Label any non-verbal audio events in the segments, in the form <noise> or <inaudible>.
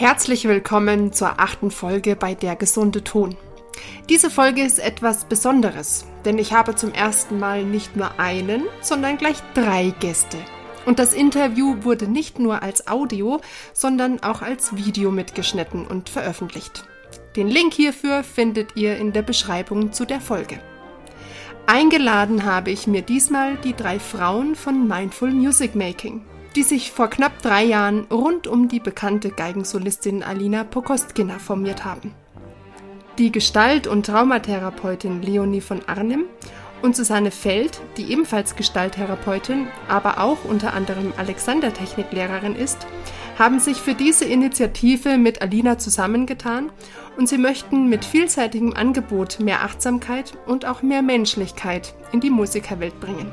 Herzlich willkommen zur achten Folge bei Der gesunde Ton. Diese Folge ist etwas Besonderes, denn ich habe zum ersten Mal nicht nur einen, sondern gleich drei Gäste. Und das Interview wurde nicht nur als Audio, sondern auch als Video mitgeschnitten und veröffentlicht. Den Link hierfür findet ihr in der Beschreibung zu der Folge. Eingeladen habe ich mir diesmal die drei Frauen von Mindful Music Making die sich vor knapp drei Jahren rund um die bekannte Geigensolistin Alina Pokostkina formiert haben. Die Gestalt- und Traumatherapeutin Leonie von Arnim und Susanne Feld, die ebenfalls Gestalttherapeutin, aber auch unter anderem Alexander-Techniklehrerin ist, haben sich für diese Initiative mit Alina zusammengetan und sie möchten mit vielseitigem Angebot mehr Achtsamkeit und auch mehr Menschlichkeit in die Musikerwelt bringen.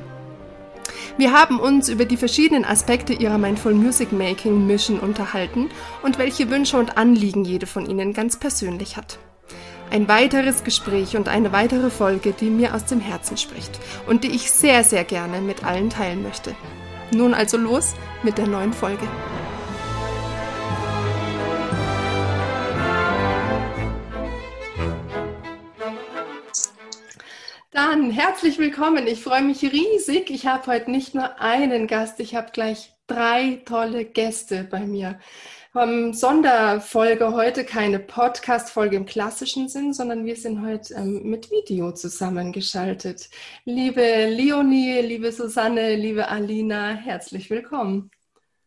Wir haben uns über die verschiedenen Aspekte ihrer Mindful Music Making Mission unterhalten und welche Wünsche und Anliegen jede von ihnen ganz persönlich hat. Ein weiteres Gespräch und eine weitere Folge, die mir aus dem Herzen spricht und die ich sehr, sehr gerne mit allen teilen möchte. Nun also los mit der neuen Folge. Dann herzlich willkommen. Ich freue mich riesig. Ich habe heute nicht nur einen Gast, ich habe gleich drei tolle Gäste bei mir. Ähm, Sonderfolge heute keine Podcast-Folge im klassischen Sinn, sondern wir sind heute ähm, mit Video zusammengeschaltet. Liebe Leonie, liebe Susanne, liebe Alina, herzlich willkommen.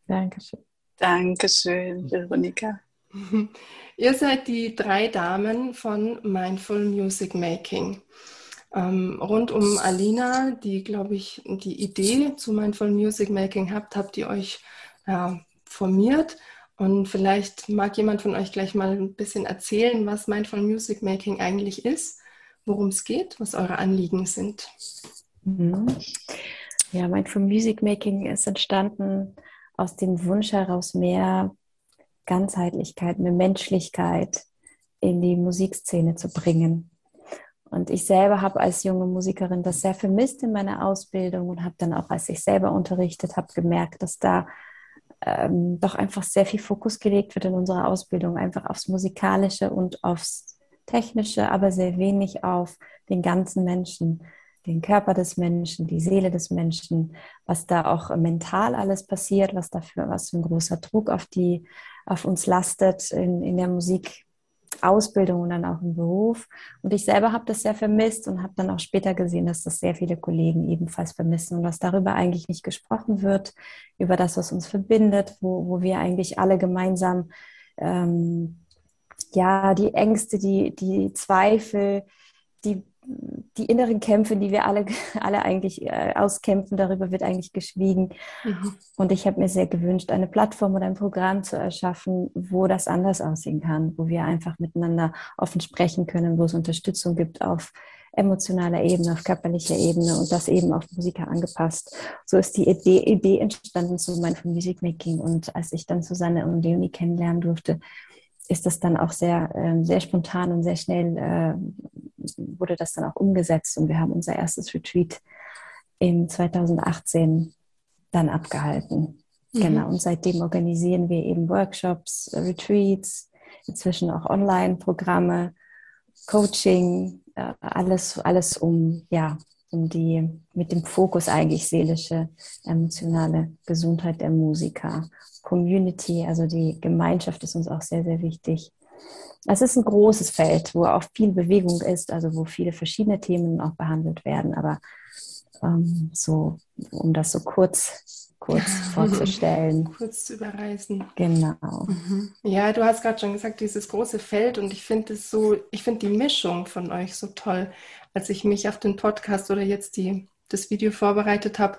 Dankeschön. Dankeschön, Veronika. <laughs> Ihr seid die drei Damen von Mindful Music Making. Ähm, rund um Alina, die, glaube ich, die Idee zu Mindful Music Making habt, habt ihr euch ja, formiert. Und vielleicht mag jemand von euch gleich mal ein bisschen erzählen, was Mindful Music Making eigentlich ist, worum es geht, was eure Anliegen sind. Mhm. Ja, Mindful Music Making ist entstanden aus dem Wunsch heraus, mehr Ganzheitlichkeit, mehr Menschlichkeit in die Musikszene zu bringen. Und ich selber habe als junge Musikerin das sehr vermisst in meiner Ausbildung und habe dann auch, als ich selber unterrichtet habe, gemerkt, dass da ähm, doch einfach sehr viel Fokus gelegt wird in unserer Ausbildung, einfach aufs Musikalische und aufs Technische, aber sehr wenig auf den ganzen Menschen, den Körper des Menschen, die Seele des Menschen, was da auch mental alles passiert, was dafür, was für ein großer Druck auf die, auf uns lastet in, in der Musik Ausbildung und dann auch im Beruf. Und ich selber habe das sehr vermisst und habe dann auch später gesehen, dass das sehr viele Kollegen ebenfalls vermissen und dass darüber eigentlich nicht gesprochen wird, über das, was uns verbindet, wo, wo wir eigentlich alle gemeinsam ähm, ja die Ängste, die, die Zweifel, die die inneren Kämpfe, die wir alle, <laughs> alle eigentlich äh, auskämpfen, darüber wird eigentlich geschwiegen. Mhm. Und ich habe mir sehr gewünscht, eine Plattform oder ein Programm zu erschaffen, wo das anders aussehen kann, wo wir einfach miteinander offen sprechen können, wo es Unterstützung gibt auf emotionaler Ebene, auf körperlicher Ebene und das eben auf Musiker angepasst. So ist die Idee, Idee entstanden zu Mindful Music Making. Und als ich dann Susanne und Leonie kennenlernen durfte, ist das dann auch sehr, äh, sehr spontan und sehr schnell äh, wurde das dann auch umgesetzt und wir haben unser erstes Retreat in 2018 dann abgehalten. Mhm. Genau, und seitdem organisieren wir eben Workshops, Retreats, inzwischen auch Online-Programme, Coaching, äh, alles, alles um, ja, um die, mit dem Fokus eigentlich seelische, emotionale Gesundheit der Musiker. Community, also die Gemeinschaft ist uns auch sehr, sehr wichtig. Es ist ein großes Feld, wo auch viel Bewegung ist, also wo viele verschiedene Themen auch behandelt werden. Aber ähm, so, um das so kurz, kurz vorzustellen. <laughs> Kurz zu überreißen. Genau. Mhm. Ja, du hast gerade schon gesagt, dieses große Feld und ich finde es so, ich finde die Mischung von euch so toll. Als ich mich auf den Podcast oder jetzt die, das Video vorbereitet habe,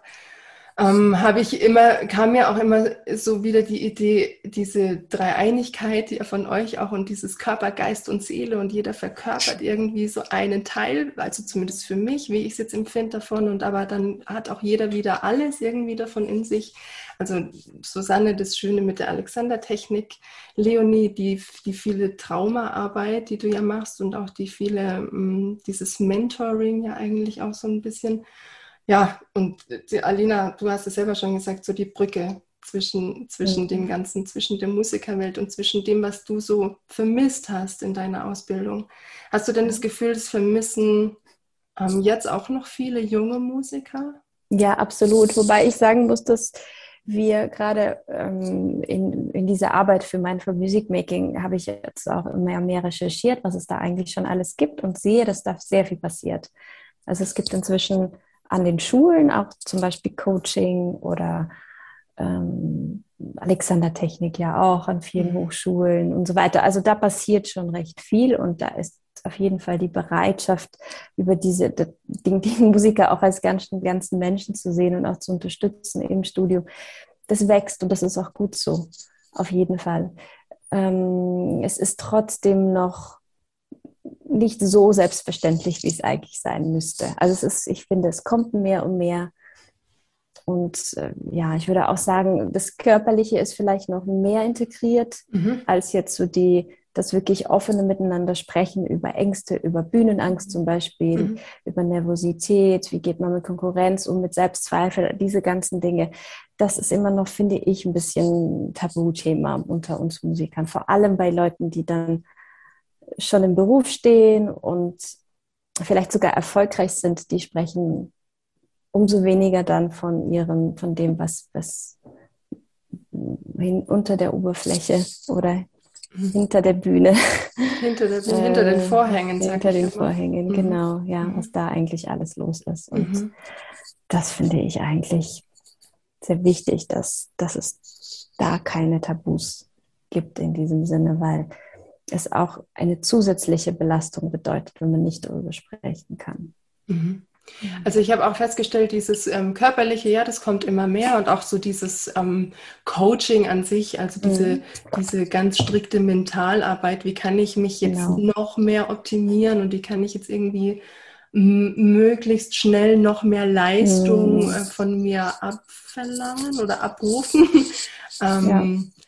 ähm, habe ich immer, kam mir auch immer so wieder die Idee, diese Dreieinigkeit, die von euch auch und dieses Körper, Geist und Seele und jeder verkörpert irgendwie so einen Teil, also zumindest für mich, wie ich es jetzt empfinde davon und aber dann hat auch jeder wieder alles irgendwie davon in sich. Also Susanne, das Schöne mit der Alexander-Technik, Leonie, die, die viele Traumaarbeit, die du ja machst und auch die viele, mm, dieses Mentoring ja eigentlich auch so ein bisschen ja, und die Alina, du hast es selber schon gesagt, so die Brücke, zwischen, zwischen mhm. dem Ganzen, zwischen der Musikerwelt und zwischen dem, was du so vermisst hast in deiner Ausbildung. Hast du denn das Gefühl, das vermissen ähm, jetzt auch noch viele junge Musiker? Ja, absolut. Wobei ich sagen muss, dass wir gerade ähm, in, in dieser Arbeit für Mindful Music Making habe ich jetzt auch immer mehr recherchiert, was es da eigentlich schon alles gibt und sehe, dass da sehr viel passiert. Also es gibt inzwischen an den Schulen auch zum Beispiel Coaching oder ähm, Alexander-Technik ja auch an vielen mhm. Hochschulen und so weiter. Also da passiert schon recht viel und da ist auf jeden Fall die Bereitschaft, über diese den, den Musiker auch als ganzen, ganzen Menschen zu sehen und auch zu unterstützen im Studium. Das wächst und das ist auch gut so, auf jeden Fall. Ähm, es ist trotzdem noch nicht so selbstverständlich, wie es eigentlich sein müsste. Also es ist, ich finde, es kommt mehr und mehr. Und äh, ja, ich würde auch sagen, das Körperliche ist vielleicht noch mehr integriert mhm. als jetzt so die das wirklich offene Miteinander sprechen über Ängste, über Bühnenangst zum Beispiel, mhm. über Nervosität, wie geht man mit Konkurrenz um, mit Selbstzweifel, diese ganzen Dinge. Das ist immer noch, finde ich, ein bisschen Tabuthema unter uns Musikern, vor allem bei Leuten, die dann schon im Beruf stehen und vielleicht sogar erfolgreich sind, die sprechen umso weniger dann von ihrem, von dem, was, was unter der Oberfläche oder hinter der Bühne. Hinter, der, <laughs> äh, hinter den Vorhängen. Hinter den Vorhängen, mhm. genau, ja, mhm. was da eigentlich alles los ist. Und mhm. das finde ich eigentlich sehr wichtig, dass, dass es da keine Tabus gibt in diesem Sinne, weil es auch eine zusätzliche Belastung bedeutet, wenn man nicht darüber sprechen kann. Mhm. Also ich habe auch festgestellt, dieses ähm, körperliche, ja, das kommt immer mehr und auch so dieses ähm, Coaching an sich, also diese, mhm. diese ganz strikte Mentalarbeit, wie kann ich mich jetzt genau. noch mehr optimieren und wie kann ich jetzt irgendwie möglichst schnell noch mehr Leistung mhm. äh, von mir abverlangen oder abrufen. <laughs> ähm, ja.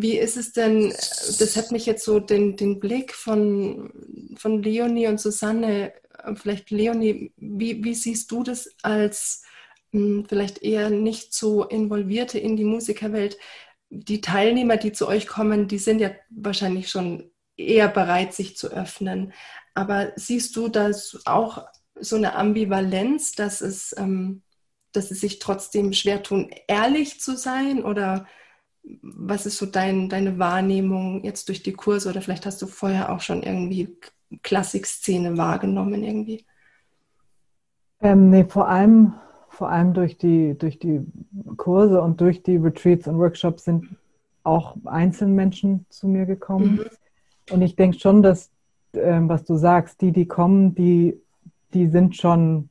Wie ist es denn, das hat mich jetzt so den, den Blick von, von Leonie und Susanne vielleicht Leonie, wie, wie siehst du das als mh, hm, vielleicht eher nicht so involvierte in die Musikerwelt? Die Teilnehmer, die zu euch kommen, die sind ja wahrscheinlich schon eher bereit, sich zu öffnen. Aber siehst du das auch so eine Ambivalenz, dass es, ähm, dass es sich trotzdem schwer tun, ehrlich zu sein? Oder was ist so dein, deine Wahrnehmung jetzt durch die Kurse? Oder vielleicht hast du vorher auch schon irgendwie Klassikszene wahrgenommen irgendwie? Ähm, nee, vor allem, vor allem durch die, durch die Kurse und durch die Retreats und Workshops sind auch Einzelmenschen zu mir gekommen. Mhm. Und ich denke schon, dass, äh, was du sagst, die, die kommen, die, die sind schon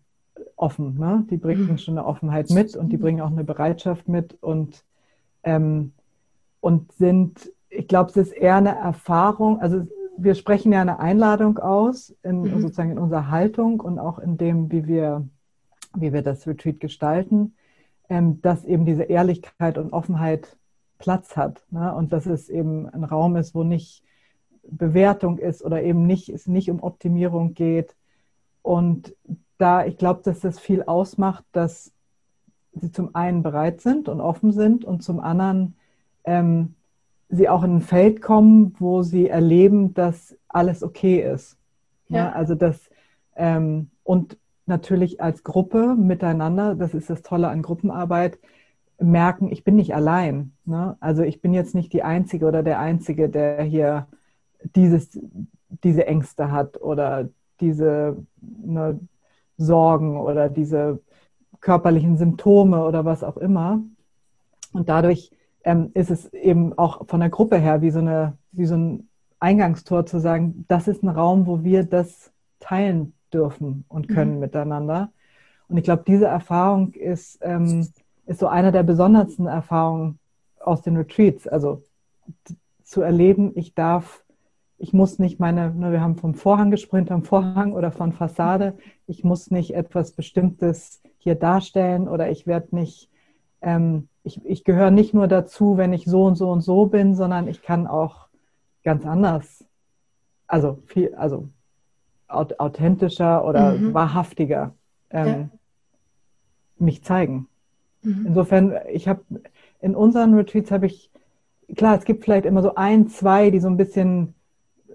offen. Ne? Die bringen mhm. schon eine Offenheit mit und die bringen auch eine Bereitschaft mit und, ähm, und sind, ich glaube, es ist eher eine Erfahrung, also wir sprechen ja eine Einladung aus, in, mhm. sozusagen in unserer Haltung und auch in dem, wie wir, wie wir das Retreat gestalten, ähm, dass eben diese Ehrlichkeit und Offenheit Platz hat. Ne? Und dass es eben ein Raum ist, wo nicht Bewertung ist oder eben nicht, es nicht um Optimierung geht. Und da, ich glaube, dass das viel ausmacht, dass sie zum einen bereit sind und offen sind und zum anderen ähm, sie auch in ein Feld kommen, wo sie erleben, dass alles okay ist. Ja. ja also das ähm, und natürlich als Gruppe miteinander, das ist das Tolle an Gruppenarbeit, merken, ich bin nicht allein. Ne? Also ich bin jetzt nicht die Einzige oder der Einzige, der hier dieses, diese Ängste hat oder diese ne, Sorgen oder diese körperlichen Symptome oder was auch immer. Und dadurch ähm, ist es eben auch von der Gruppe her wie so, eine, wie so ein Eingangstor zu sagen, das ist ein Raum, wo wir das teilen dürfen und können mhm. miteinander. Und ich glaube, diese Erfahrung ist, ähm, ist so eine der besondersten Erfahrungen aus den Retreats. Also zu erleben, ich darf, ich muss nicht meine, ne, wir haben vom Vorhang gesprochen, vom Vorhang oder von Fassade, ich muss nicht etwas Bestimmtes hier darstellen oder ich werde nicht ähm, ich, ich gehöre nicht nur dazu, wenn ich so und so und so bin, sondern ich kann auch ganz anders, also viel, also authentischer oder mhm. wahrhaftiger ähm, ja. mich zeigen. Mhm. Insofern, ich habe, in unseren Retreats habe ich, klar, es gibt vielleicht immer so ein, zwei, die so ein bisschen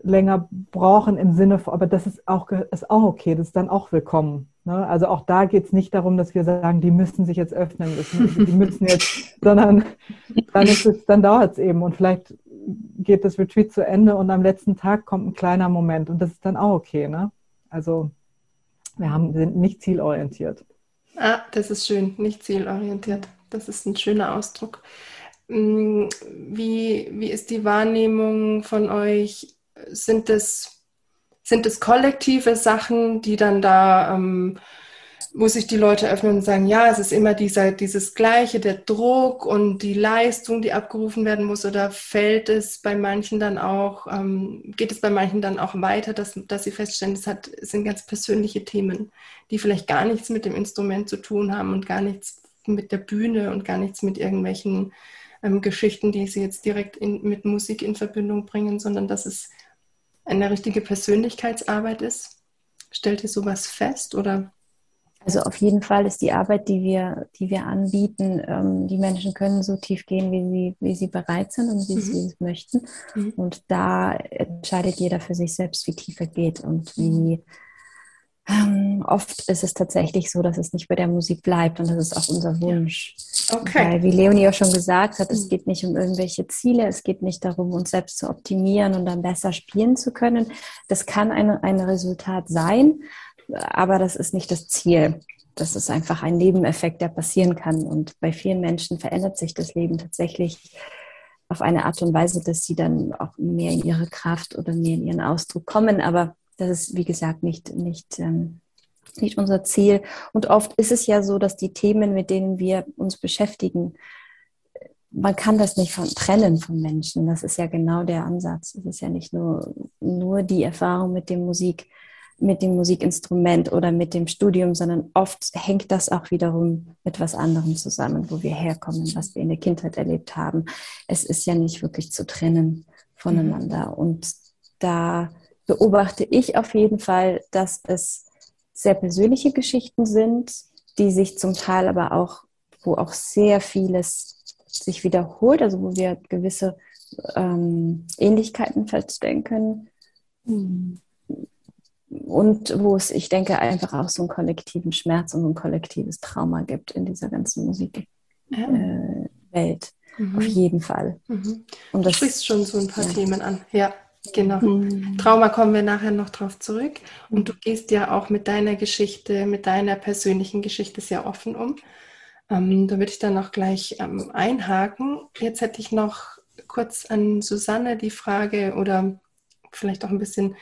länger brauchen im Sinne von, aber das ist auch, ist auch okay, das ist dann auch willkommen. Ne? Also auch da geht es nicht darum, dass wir sagen, die müssen sich jetzt öffnen, müssen, die müssen jetzt, <laughs> sondern dann, dann dauert es eben und vielleicht geht das Retreat zu Ende und am letzten Tag kommt ein kleiner Moment und das ist dann auch okay. Ne? Also wir haben, sind nicht zielorientiert. Ah, das ist schön, nicht zielorientiert. Das ist ein schöner Ausdruck. Mm, wie, wie ist die Wahrnehmung von euch? Sind es, sind es kollektive Sachen, die dann da ähm, wo sich die Leute öffnen und sagen, ja, es ist immer dieser, dieses Gleiche, der Druck und die Leistung, die abgerufen werden muss, oder fällt es bei manchen dann auch, ähm, geht es bei manchen dann auch weiter, dass, dass sie feststellen, es, hat, es sind ganz persönliche Themen, die vielleicht gar nichts mit dem Instrument zu tun haben und gar nichts mit der Bühne und gar nichts mit irgendwelchen ähm, Geschichten, die sie jetzt direkt in, mit Musik in Verbindung bringen, sondern dass es eine richtige Persönlichkeitsarbeit ist. Stellt ihr sowas fest oder also auf jeden Fall ist die Arbeit, die wir, die wir anbieten, ähm, die Menschen können so tief gehen, wie sie, wie sie bereit sind und wie mhm. sie es möchten. Mhm. Und da entscheidet jeder für sich selbst, wie tief er geht und wie ähm, oft ist es tatsächlich so, dass es nicht bei der Musik bleibt und das ist auch unser Wunsch. Okay. Weil, wie Leonie auch schon gesagt hat, es mhm. geht nicht um irgendwelche Ziele, es geht nicht darum, uns selbst zu optimieren und dann besser spielen zu können. Das kann ein, ein Resultat sein, aber das ist nicht das Ziel. Das ist einfach ein Nebeneffekt, der passieren kann. Und bei vielen Menschen verändert sich das Leben tatsächlich auf eine Art und Weise, dass sie dann auch mehr in ihre Kraft oder mehr in ihren Ausdruck kommen. Aber das ist, wie gesagt, nicht, nicht, ähm, nicht unser Ziel. Und oft ist es ja so, dass die Themen, mit denen wir uns beschäftigen, man kann das nicht von, trennen von Menschen. Das ist ja genau der Ansatz. Es ist ja nicht nur, nur die Erfahrung mit dem Musik, mit dem Musikinstrument oder mit dem Studium, sondern oft hängt das auch wiederum mit was anderem zusammen, wo wir herkommen, was wir in der Kindheit erlebt haben. Es ist ja nicht wirklich zu trennen voneinander. Und da beobachte ich auf jeden Fall, dass es sehr persönliche Geschichten sind, die sich zum Teil aber auch, wo auch sehr vieles sich wiederholt, also wo wir gewisse ähm, Ähnlichkeiten feststellen können. Mhm und wo es, ich denke, einfach auch so einen kollektiven Schmerz und ein kollektives Trauma gibt in dieser ganzen Musikwelt. Äh, mhm. Auf jeden Fall. Mhm. Und das, du sprichst schon so ein paar ja. Themen an. Ja, genau. Mhm. Trauma kommen wir nachher noch drauf zurück. Und du gehst ja auch mit deiner Geschichte, mit deiner persönlichen Geschichte sehr offen um. Ähm, da würde ich dann auch gleich ähm, einhaken. Jetzt hätte ich noch kurz an Susanne die Frage oder vielleicht auch ein bisschen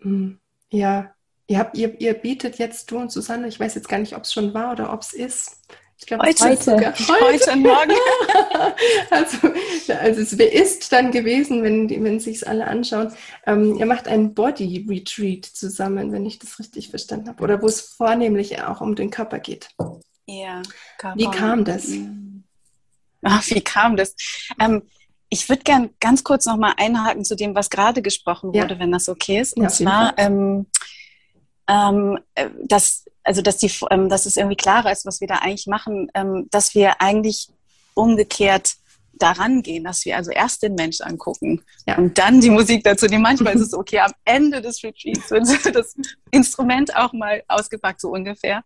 hm, ja, ihr, habt, ihr, ihr bietet jetzt, du und Susanne, ich weiß jetzt gar nicht, ob es schon war oder ob es ist. Ich glaube, heute, heute. heute und morgen. <laughs> also, also es ist dann gewesen, wenn, wenn sich alle anschauen. Ähm, ihr macht einen Body Retreat zusammen, wenn ich das richtig verstanden habe. Oder wo es vornehmlich auch um den Körper geht. Ja. Körper. Wie kam das? Ach, wie kam das? Ähm, ich würde gern ganz kurz nochmal einhaken zu dem, was gerade gesprochen wurde, ja. wenn das okay ist. Und ja, zwar, ähm, ähm, äh, dass, also dass, die, ähm, dass es irgendwie klarer ist, was wir da eigentlich machen, ähm, dass wir eigentlich umgekehrt daran gehen, dass wir also erst den Mensch angucken ja. und dann die Musik dazu. Denn manchmal ist es <laughs> okay, am Ende des Retreats wird <laughs> das Instrument auch mal ausgepackt, so ungefähr.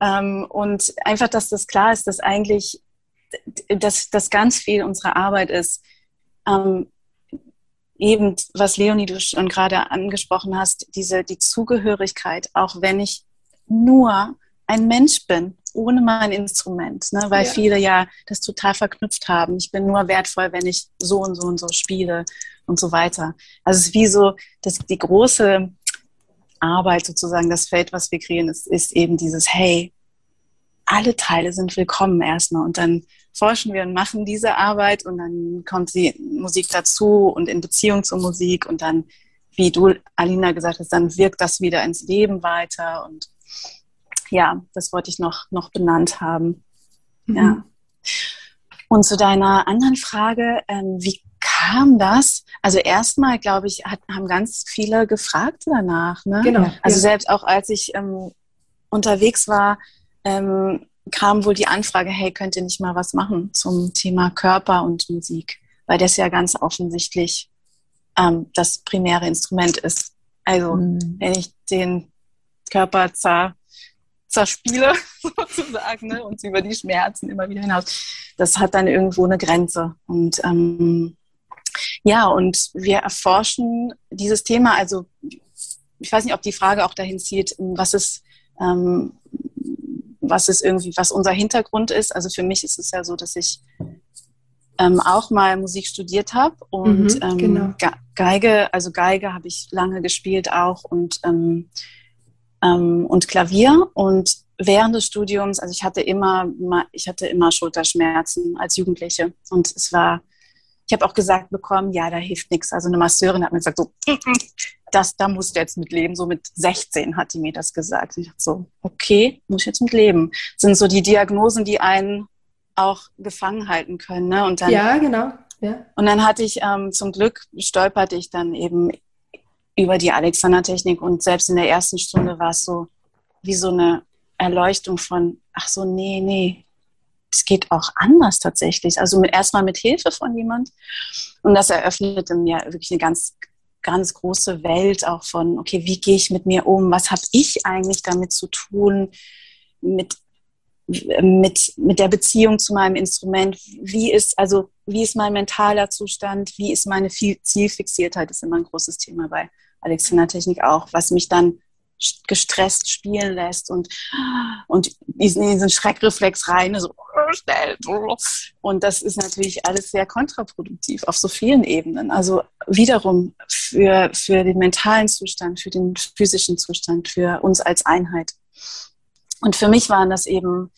Ähm, und einfach, dass das klar ist, dass eigentlich dass das ganz viel unserer Arbeit ist, ähm, eben, was Leonie du schon gerade angesprochen hast, diese, die Zugehörigkeit, auch wenn ich nur ein Mensch bin, ohne mein Instrument, ne? weil ja. viele ja das total verknüpft haben. Ich bin nur wertvoll, wenn ich so und so und so spiele und so weiter. Also es ist wie so, dass die große Arbeit sozusagen, das Feld, was wir kreieren, ist, ist eben dieses, hey, alle Teile sind willkommen erstmal und dann forschen wir und machen diese Arbeit und dann kommt die Musik dazu und in Beziehung zur Musik und dann, wie du, Alina, gesagt hast, dann wirkt das wieder ins Leben weiter und ja, das wollte ich noch, noch benannt haben. Mhm. Ja. Und zu deiner anderen Frage, ähm, wie kam das? Also erstmal, glaube ich, hat, haben ganz viele gefragt danach. Ne? Genau. Also ja. selbst auch als ich ähm, unterwegs war, ähm, kam wohl die Anfrage, hey, könnt ihr nicht mal was machen zum Thema Körper und Musik? Weil das ja ganz offensichtlich ähm, das primäre Instrument ist. Also mhm. wenn ich den Körper zer, zerspiele, <laughs> sozusagen, ne, und über die Schmerzen immer wieder hinaus, das hat dann irgendwo eine Grenze. Und ähm, ja, und wir erforschen dieses Thema, also ich weiß nicht, ob die Frage auch dahin zielt, was ist, ähm, was ist irgendwie, was unser Hintergrund ist. Also für mich ist es ja so, dass ich ähm, auch mal Musik studiert habe und mhm, ähm, genau. Geige, also Geige habe ich lange gespielt auch und, ähm, und Klavier und während des Studiums, also ich hatte immer, ich hatte immer Schulterschmerzen als Jugendliche und es war, ich habe auch gesagt bekommen, ja, da hilft nichts. Also eine Masseurin hat mir gesagt, so, <laughs> das, da musst du jetzt mit leben. So mit 16 hat die mir das gesagt. Ich dachte so, okay, muss ich jetzt mit leben. Das sind so die Diagnosen, die einen auch gefangen halten können. Ne? Und dann, ja, genau. Ja. Und dann hatte ich ähm, zum Glück stolperte ich dann eben über die Alexander-Technik und selbst in der ersten Stunde war es so wie so eine Erleuchtung von, ach so, nee, nee, es geht auch anders tatsächlich. Also erstmal mit Hilfe von jemand. Und das eröffnete mir wirklich eine ganz, ganz große Welt auch von, okay, wie gehe ich mit mir um? Was habe ich eigentlich damit zu tun? Mit mit, mit der Beziehung zu meinem Instrument. Wie ist, also, wie ist mein mentaler Zustand? Wie ist meine Zielfixiertheit? Das ist immer ein großes Thema bei Alexander Technik auch, was mich dann gestresst spielen lässt und, und diesen, diesen Schreckreflex rein, so schnell. Und das ist natürlich alles sehr kontraproduktiv auf so vielen Ebenen. Also wiederum für, für den mentalen Zustand, für den physischen Zustand, für uns als Einheit. Und für mich waren das eben,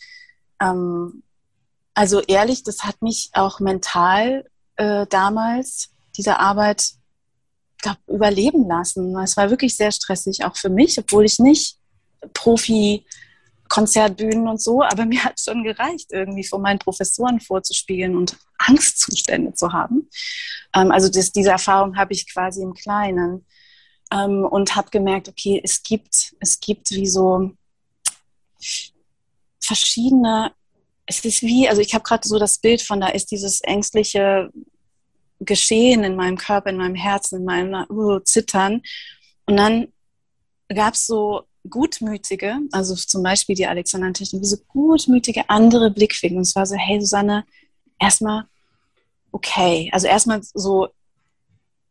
ähm, also ehrlich, das hat mich auch mental äh, damals, diese Arbeit, glaub, überleben lassen. Es war wirklich sehr stressig, auch für mich, obwohl ich nicht Profi Konzertbühnen und so, aber <laughs> mir hat schon gereicht, irgendwie vor meinen Professoren vorzuspielen und Angstzustände zu haben. Ähm, also das, diese Erfahrung habe ich quasi im Kleinen ähm, und habe gemerkt, okay, es gibt, es gibt wie so verschiedene, es ist wie, also ich habe gerade so das Bild von, da ist dieses ängstliche Geschehen in meinem Körper, in meinem Herzen, in meinem uh, Zittern. Und dann gab es so gutmütige, also zum Beispiel die Alexander Technik, so gutmütige andere Blickwinkel. Und es war so, hey Susanne, erstmal okay. Also erstmal so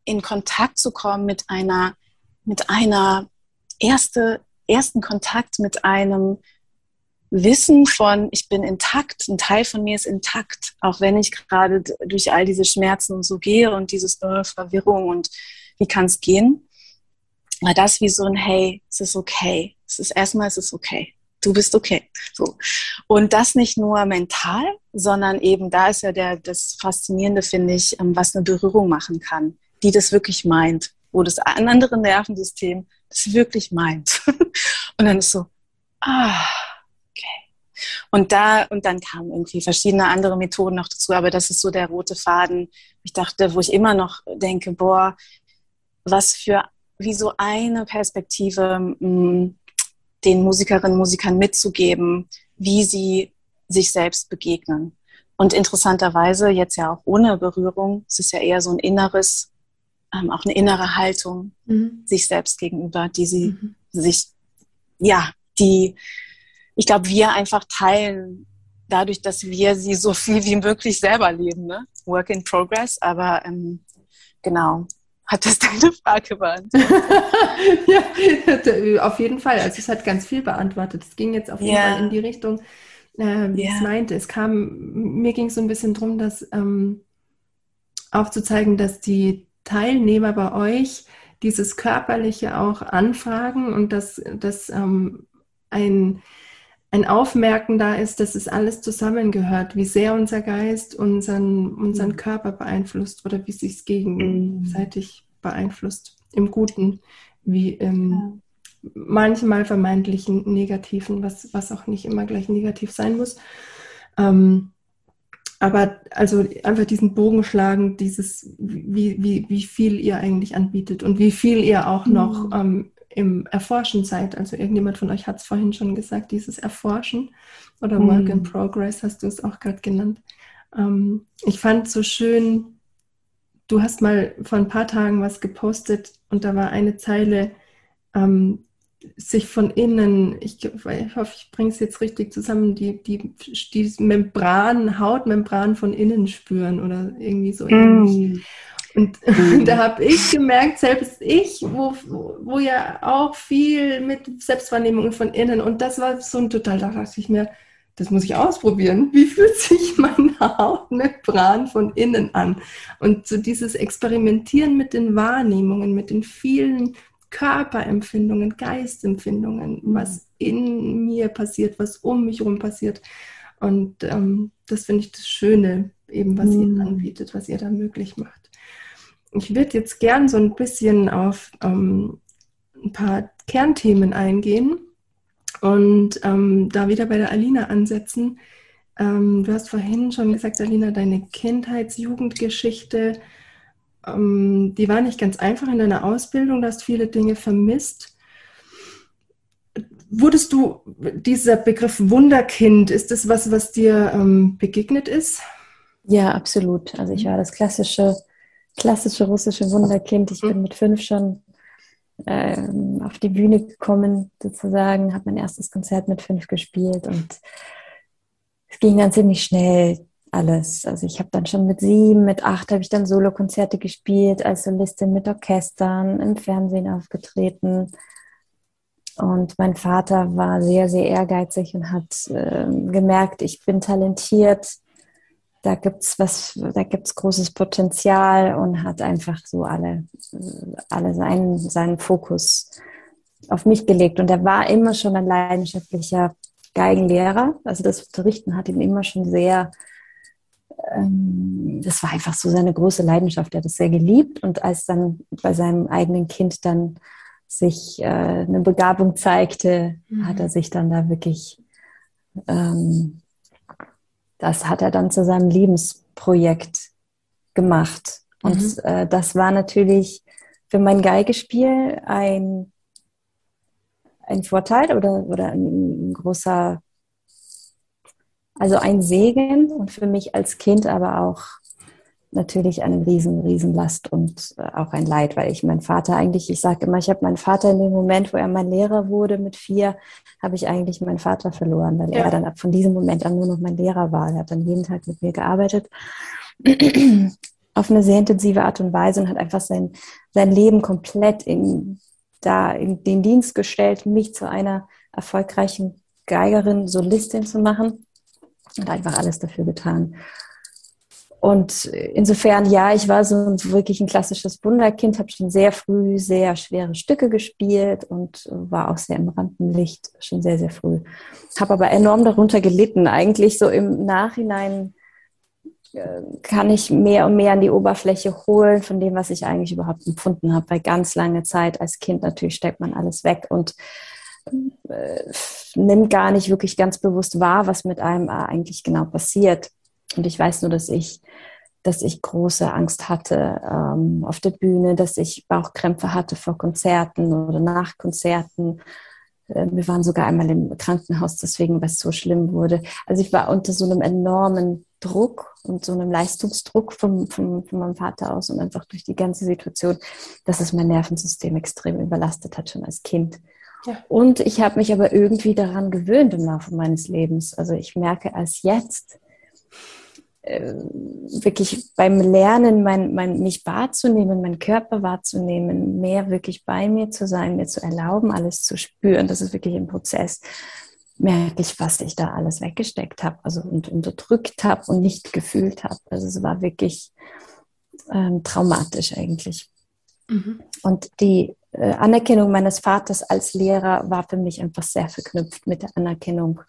in Kontakt zu kommen mit einer, mit einer erste, ersten Kontakt mit einem Wissen von, ich bin intakt, ein Teil von mir ist intakt, auch wenn ich gerade durch all diese Schmerzen und so gehe und dieses äh, Verwirrung und wie kann es gehen, war das wie so ein Hey, es ist okay. Es ist erstmal, es ist okay. Du bist okay. So. Und das nicht nur mental, sondern eben da ist ja der, das Faszinierende, finde ich, ähm, was eine Berührung machen kann, die das wirklich meint, wo das andere Nervensystem das wirklich meint. <laughs> Und dann ist so, ah, und da, und dann kamen irgendwie verschiedene andere Methoden noch dazu, aber das ist so der rote Faden. Ich dachte, wo ich immer noch denke, boah, was für, wie so eine Perspektive mh, mm, den Musikerinnen und Musikern mitzugeben, wie sie sich selbst begegnen. Und interessanterweise, jetzt ja auch ohne Berührung, es ist ja eher so ein inneres, ähm, auch eine innere Haltung mhm. sich selbst gegenüber, die sie mhm. sich, ja, die ich glaube, wir einfach teilen dadurch, dass wir sie so viel wie möglich selber leben. Ne? Work in progress, aber ähm, genau. Hat das <laughs> deine Frage beantwortet? <laughs> ja, auf jeden Fall. Also es hat ganz viel beantwortet. Es ging jetzt auf jeden yeah. Fall in die Richtung, äh, wie yeah. es meinte. Es kam, mir ging es so ein bisschen darum, dass ähm, aufzuzeigen, dass die Teilnehmer bei euch dieses Körperliche auch anfragen und dass, dass ähm, ein ein Aufmerken da ist, dass es alles zusammengehört, wie sehr unser Geist unseren, unseren mhm. Körper beeinflusst oder wie sich es gegenseitig beeinflusst. Im Guten wie im ja. manchmal vermeintlichen Negativen, was, was auch nicht immer gleich negativ sein muss. Ähm, aber also einfach diesen Bogen schlagen, dieses, wie, wie, wie viel ihr eigentlich anbietet und wie viel ihr auch noch mhm. ähm, im Erforschen seid. Also irgendjemand von euch hat es vorhin schon gesagt, dieses Erforschen oder Work mm. in Progress hast du es auch gerade genannt. Ähm, ich fand so schön, du hast mal vor ein paar Tagen was gepostet und da war eine Zeile, ähm, sich von innen, ich, ich hoffe, ich bringe es jetzt richtig zusammen, die, die, die Membran, Hautmembran von innen spüren oder irgendwie so ähnlich. Mm. Und mm. <laughs> da habe ich gemerkt, selbst ich, wo, wo ja auch viel mit Selbstwahrnehmung von innen, und das war so ein total, da dachte ich mir, das muss ich ausprobieren. Wie fühlt sich <laughs> meine Hautmembran von innen an? Und so dieses Experimentieren mit den Wahrnehmungen, mit den vielen Körperempfindungen, Geistempfindungen, was in mir passiert, was um mich herum passiert. Und ähm, das finde ich das Schöne, eben was mhm. ihr anbietet, was ihr da möglich macht. Ich würde jetzt gern so ein bisschen auf ähm, ein paar Kernthemen eingehen und ähm, da wieder bei der Alina ansetzen. Ähm, du hast vorhin schon gesagt, Alina, deine Kindheits-Jugendgeschichte ähm, die war nicht ganz einfach in deiner Ausbildung, du hast viele Dinge vermisst. Wurdest du, dieser Begriff Wunderkind, ist das was, was dir ähm, begegnet ist? Ja, absolut. Also ich war das klassische, klassische russische Wunderkind. Ich bin mit fünf schon ähm, auf die Bühne gekommen, sozusagen, habe mein erstes Konzert mit fünf gespielt und es ging dann ziemlich schnell alles. Also ich habe dann schon mit sieben, mit acht habe ich dann Solokonzerte gespielt, als Solistin mit Orchestern, im Fernsehen aufgetreten. Und mein Vater war sehr, sehr ehrgeizig und hat äh, gemerkt, ich bin talentiert. Da gibt's was, da gibt's großes Potenzial und hat einfach so alle, alle seinen, seinen Fokus auf mich gelegt. Und er war immer schon ein leidenschaftlicher Geigenlehrer. Also das Unterrichten hat ihn immer schon sehr ähm, das war einfach so seine große Leidenschaft. Er hat es sehr geliebt und als dann bei seinem eigenen Kind dann sich äh, eine Begabung zeigte, mhm. hat er sich dann da wirklich, ähm, das hat er dann zu seinem Lebensprojekt gemacht. Und mhm. äh, das war natürlich für mein Geigespiel ein, ein Vorteil oder, oder ein, ein großer also ein Segen und für mich als Kind aber auch natürlich eine riesen, riesen Last und äh, auch ein Leid, weil ich meinen Vater eigentlich, ich sage immer, ich habe meinen Vater in dem Moment, wo er mein Lehrer wurde mit vier, habe ich eigentlich meinen Vater verloren, weil ja. er dann ab von diesem Moment an nur noch mein Lehrer war. Er hat dann jeden Tag mit mir gearbeitet <clears throat> auf eine sehr intensive Art und Weise und hat einfach sein, sein Leben komplett in, da in den Dienst gestellt, mich zu einer erfolgreichen Geigerin, Solistin zu machen hat einfach alles dafür getan. Und insofern, ja, ich war so wirklich ein klassisches Wunderkind, habe schon sehr früh sehr schwere Stücke gespielt und war auch sehr im Rampenlicht schon sehr, sehr früh. Habe aber enorm darunter gelitten. Eigentlich so im Nachhinein äh, kann ich mehr und mehr an die Oberfläche holen von dem, was ich eigentlich überhaupt empfunden habe. Weil ganz lange Zeit als Kind natürlich steckt man alles weg und äh, nimmt gar nicht wirklich ganz bewusst wahr, was mit einem eigentlich genau passiert. Und ich weiß nur, dass ich, dass ich große Angst hatte ähm, auf der Bühne, dass ich Bauchkrämpfe hatte vor Konzerten oder nach Konzerten. Äh, wir waren sogar einmal im Krankenhaus, deswegen, was so schlimm wurde. Also ich war unter so einem enormen Druck und so einem Leistungsdruck vom, vom, von meinem Vater aus und einfach durch die ganze Situation, dass es mein Nervensystem extrem überlastet hat, schon als Kind. Und ich habe mich aber irgendwie daran gewöhnt im Laufe meines Lebens. Also ich merke als jetzt äh, wirklich beim Lernen, mein, mein, mich wahrzunehmen, meinen Körper wahrzunehmen, mehr wirklich bei mir zu sein, mir zu erlauben, alles zu spüren. Das ist wirklich ein Prozess. Merke ich, was ich da alles weggesteckt habe, also und unterdrückt habe und nicht gefühlt habe. Also es war wirklich ähm, traumatisch eigentlich. Mhm. Und die äh, Anerkennung meines Vaters als Lehrer war für mich einfach sehr verknüpft mit der Anerkennung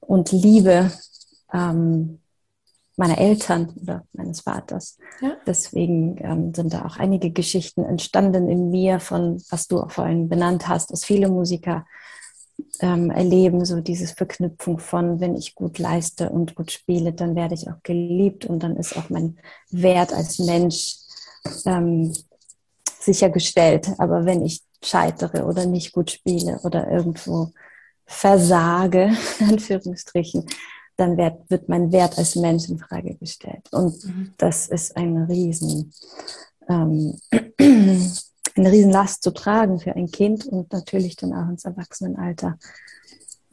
und Liebe ähm, meiner Eltern oder meines Vaters. Ja. Deswegen ähm, sind da auch einige Geschichten entstanden in mir von, was du auch vorhin benannt hast, dass viele Musiker ähm, erleben, so dieses Verknüpfung von, wenn ich gut leiste und gut spiele, dann werde ich auch geliebt und dann ist auch mein Wert als Mensch ähm, sichergestellt. Aber wenn ich scheitere oder nicht gut spiele oder irgendwo versage, <laughs> in Anführungsstrichen, dann wird, wird mein Wert als Mensch in Frage gestellt. Und mhm. das ist ein riesen, ähm, <clears throat> eine Riesenlast zu tragen für ein Kind und natürlich dann auch ins Erwachsenenalter.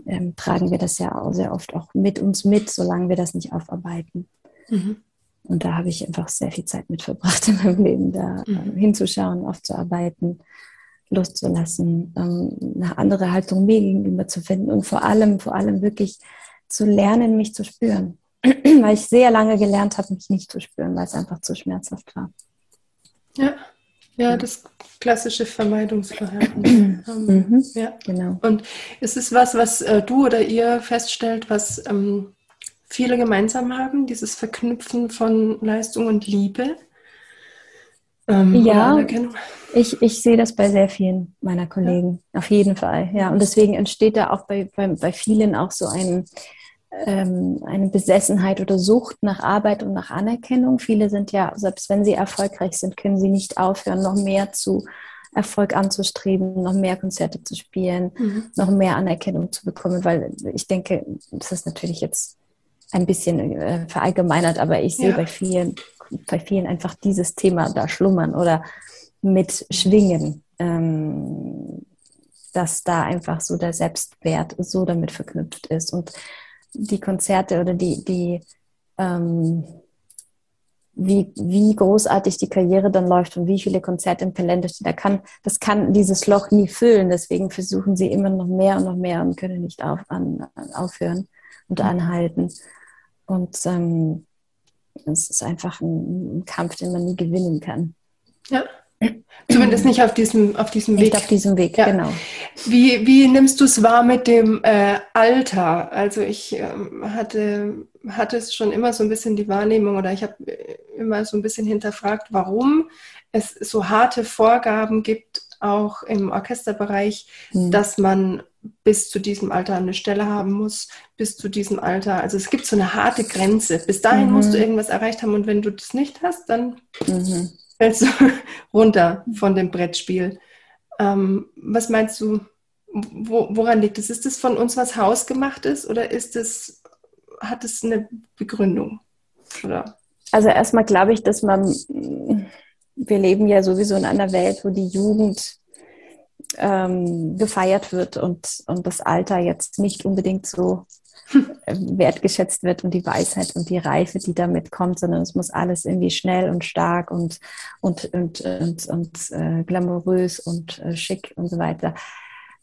Ähm, tragen wir das ja auch sehr oft auch mit uns mit, solange wir das nicht aufarbeiten. Mhm. Und da habe ich einfach sehr viel Zeit mit verbracht in meinem Leben, da mhm. ähm, hinzuschauen, aufzuarbeiten, loszulassen, ähm, eine andere Haltung mir gegenüber zu finden und vor allem, vor allem wirklich zu lernen, mich zu spüren. <clears throat> weil ich sehr lange gelernt habe, mich nicht zu spüren, weil es einfach zu schmerzhaft war. Ja, ja, das klassische Vermeidungsverhalten. <clears throat> ähm, mhm, ja, genau. Und ist es was, was äh, du oder ihr feststellt, was ähm, viele gemeinsam haben, dieses Verknüpfen von Leistung und Liebe? Ähm, ja, ich, ich sehe das bei sehr vielen meiner Kollegen, ja. auf jeden Fall. Ja, und deswegen entsteht da auch bei, bei, bei vielen auch so ein, ähm, eine Besessenheit oder Sucht nach Arbeit und nach Anerkennung. Viele sind ja, selbst wenn sie erfolgreich sind, können sie nicht aufhören, noch mehr zu Erfolg anzustreben, noch mehr Konzerte zu spielen, mhm. noch mehr Anerkennung zu bekommen, weil ich denke, das ist natürlich jetzt ein bisschen äh, verallgemeinert, aber ich sehe ja. bei vielen, bei vielen einfach dieses Thema da schlummern oder mitschwingen, ähm, dass da einfach so der Selbstwert so damit verknüpft ist und die Konzerte oder die, die ähm, wie, wie großartig die Karriere dann läuft und wie viele Konzerte im Kalender stehen. Da kann, das kann dieses Loch nie füllen. Deswegen versuchen sie immer noch mehr und noch mehr und können nicht auf, an, aufhören und anhalten. Und ähm, es ist einfach ein, ein, Kampf, den man nie gewinnen kann. Ja. Zumindest nicht auf diesem, auf diesem Weg. Nicht auf diesem Weg, ja. genau. Wie, wie nimmst du es wahr mit dem äh, Alter? Also ich ähm, hatte, hatte es schon immer so ein bisschen die Wahrnehmung oder ich habe äh, immer so ein bisschen hinterfragt, warum es so harte Vorgaben gibt, auch im Orchesterbereich, mhm. dass man bis zu diesem Alter eine Stelle haben muss, bis zu diesem Alter. Also es gibt so eine harte Grenze. Bis dahin mhm. musst du irgendwas erreicht haben und wenn du das nicht hast, dann mhm fällst du <laughs> runter von dem Brettspiel. Ähm, was meinst du, wo, woran liegt es? Ist es von uns was hausgemachtes oder ist es, hat es eine Begründung? Oder? Also erstmal glaube ich, dass man, wir leben ja sowieso in einer Welt, wo die Jugend ähm, gefeiert wird und, und das Alter jetzt nicht unbedingt so wertgeschätzt wird und die Weisheit und die Reife, die damit kommt, sondern es muss alles irgendwie schnell und stark und, und, und, und, und äh, glamourös und äh, schick und so weiter.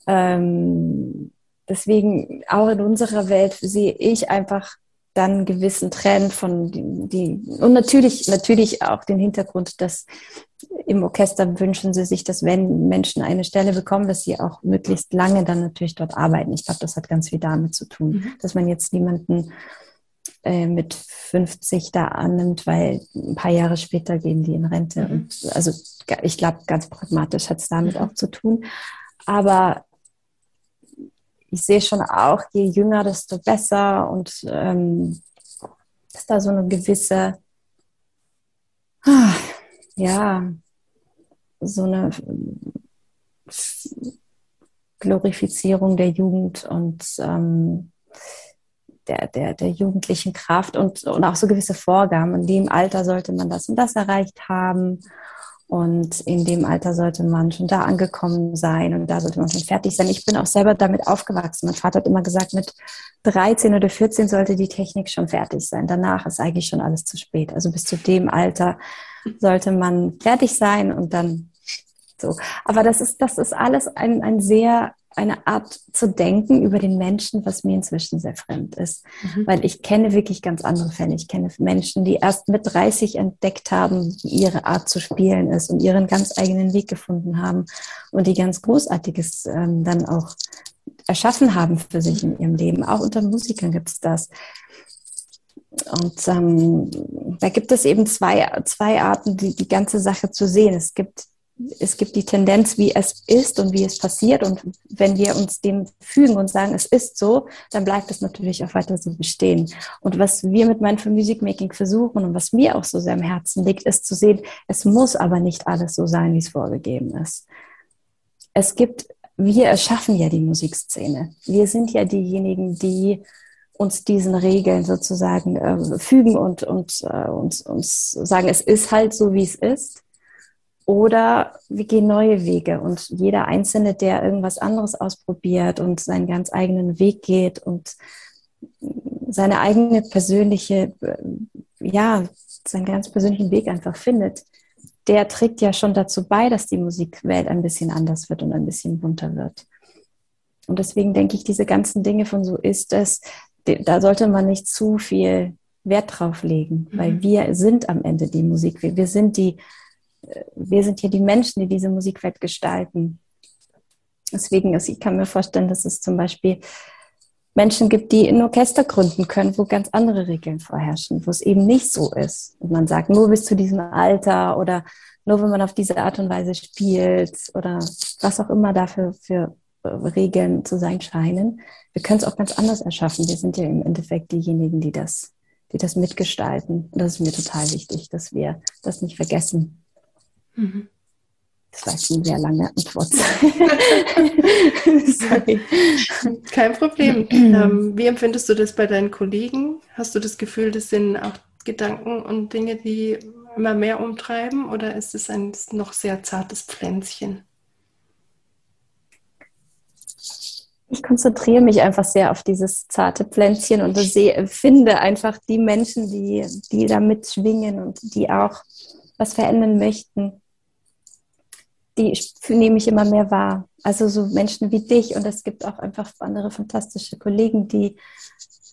Ähm, deswegen auch in unserer Welt sehe ich einfach dann einen gewissen Trend von die, die und natürlich natürlich auch den Hintergrund, dass im Orchester wünschen sie sich, dass wenn Menschen eine Stelle bekommen, dass sie auch möglichst lange dann natürlich dort arbeiten. Ich glaube, das hat ganz viel damit zu tun, mhm. dass man jetzt niemanden äh, mit 50 da annimmt, weil ein paar Jahre später gehen die in Rente. Mhm. Und also ich glaube, ganz pragmatisch hat es damit mhm. auch zu tun. Aber ich sehe schon auch, je jünger, desto besser und ähm, ist da so eine gewisse ah, ja, so eine Glorifizierung der Jugend und ähm, der, der, der jugendlichen Kraft und, und auch so gewisse Vorgaben. In dem Alter sollte man das und das erreicht haben. Und in dem Alter sollte man schon da angekommen sein und da sollte man schon fertig sein. Ich bin auch selber damit aufgewachsen. Mein Vater hat immer gesagt, mit 13 oder 14 sollte die Technik schon fertig sein. Danach ist eigentlich schon alles zu spät. Also bis zu dem Alter sollte man fertig sein und dann so. Aber das ist, das ist alles ein, ein sehr, eine Art zu denken über den Menschen, was mir inzwischen sehr fremd ist. Mhm. Weil ich kenne wirklich ganz andere Fälle. Ich kenne Menschen, die erst mit 30 entdeckt haben, wie ihre Art zu spielen ist und ihren ganz eigenen Weg gefunden haben und die ganz Großartiges ähm, dann auch erschaffen haben für sich in ihrem Leben. Auch unter Musikern gibt es das. Und ähm, da gibt es eben zwei, zwei Arten, die, die ganze Sache zu sehen. Es gibt, es gibt die Tendenz, wie es ist und wie es passiert. Und wenn wir uns dem fügen und sagen, es ist so, dann bleibt es natürlich auch weiter so bestehen. Und was wir mit Mindful Music Making versuchen und was mir auch so sehr am Herzen liegt, ist zu sehen, es muss aber nicht alles so sein, wie es vorgegeben ist. es gibt, wir erschaffen ja die Musikszene. Wir sind ja diejenigen, die uns diesen Regeln sozusagen äh, fügen und, und äh, uns, uns sagen, es ist halt so, wie es ist. Oder wir gehen neue Wege und jeder Einzelne, der irgendwas anderes ausprobiert und seinen ganz eigenen Weg geht und seine eigene persönliche, ja, seinen ganz persönlichen Weg einfach findet, der trägt ja schon dazu bei, dass die Musikwelt ein bisschen anders wird und ein bisschen bunter wird. Und deswegen denke ich, diese ganzen Dinge von so ist es, da sollte man nicht zu viel Wert drauf legen, mhm. weil wir sind am Ende die Musik. Wir, wir sind die, wir sind hier die Menschen, die diese Musikwelt gestalten. Deswegen, also ich kann mir vorstellen, dass es zum Beispiel Menschen gibt, die ein Orchester gründen können, wo ganz andere Regeln vorherrschen, wo es eben nicht so ist. Und man sagt, nur bis zu diesem Alter oder nur wenn man auf diese Art und Weise spielt oder was auch immer dafür für Regeln zu sein scheinen. Wir können es auch ganz anders erschaffen. Wir sind ja im Endeffekt diejenigen, die das, die das mitgestalten. Und das ist mir total wichtig, dass wir das nicht vergessen. Mhm. Das war jetzt eine sehr lange Antwort. <laughs> Sorry. Kein Problem. <clears throat> ähm, wie empfindest du das bei deinen Kollegen? Hast du das Gefühl, das sind auch Gedanken und Dinge, die immer mehr umtreiben? Oder ist es ein noch sehr zartes Pflänzchen? Ich konzentriere mich einfach sehr auf dieses zarte Pflänzchen und sehe, finde einfach die Menschen, die, die da mitschwingen und die auch was verändern möchten. Die nehme ich immer mehr wahr. Also so Menschen wie dich und es gibt auch einfach andere fantastische Kollegen, die,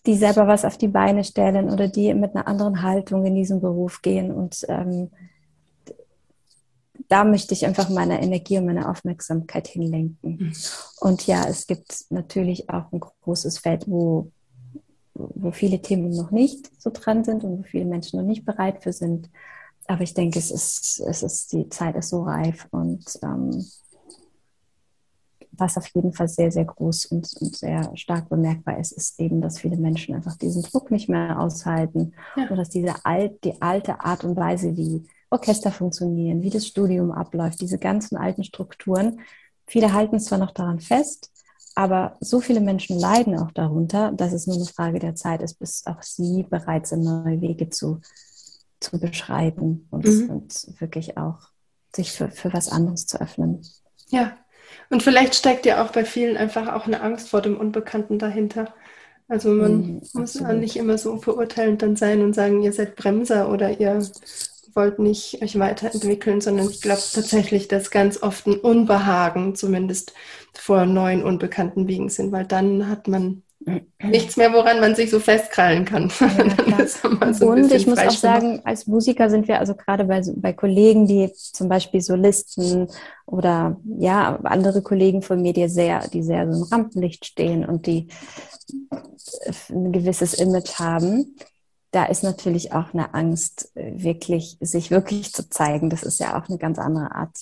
die selber was auf die Beine stellen oder die mit einer anderen Haltung in diesen Beruf gehen und ähm, da möchte ich einfach meine Energie und meine Aufmerksamkeit hinlenken. Mhm. Und ja, es gibt natürlich auch ein großes Feld, wo, wo viele Themen noch nicht so dran sind und wo viele Menschen noch nicht bereit für sind. Aber ich denke, es ist, es ist, die Zeit ist so reif und ähm, was auf jeden Fall sehr, sehr groß und, und, sehr stark bemerkbar ist, ist eben, dass viele Menschen einfach diesen Druck nicht mehr aushalten ja. und dass diese alt, die alte Art und Weise, wie Orchester funktionieren, wie das Studium abläuft, diese ganzen alten Strukturen. Viele halten zwar noch daran fest, aber so viele Menschen leiden auch darunter, dass es nur eine Frage der Zeit ist, bis auch sie bereit sind, neue Wege zu, zu beschreiten und, mhm. und wirklich auch sich für, für was anderes zu öffnen. Ja, und vielleicht steckt ja auch bei vielen einfach auch eine Angst vor dem Unbekannten dahinter. Also man mhm, muss ja nicht immer so verurteilend dann sein und sagen, ihr seid Bremser oder ihr wollt nicht euch weiterentwickeln, sondern ich glaube tatsächlich, dass ganz oft ein Unbehagen zumindest vor neuen, unbekannten Wegen sind, weil dann hat man nichts mehr, woran man sich so festkrallen kann. Ja, <laughs> so und ich muss auch sagen, als Musiker sind wir also gerade bei, bei Kollegen, die zum Beispiel Solisten oder ja, andere Kollegen von mir, die sehr, die sehr so im Rampenlicht stehen und die ein gewisses Image haben, da ist natürlich auch eine Angst, äh, wirklich, sich wirklich zu zeigen. Das ist ja auch eine ganz andere Art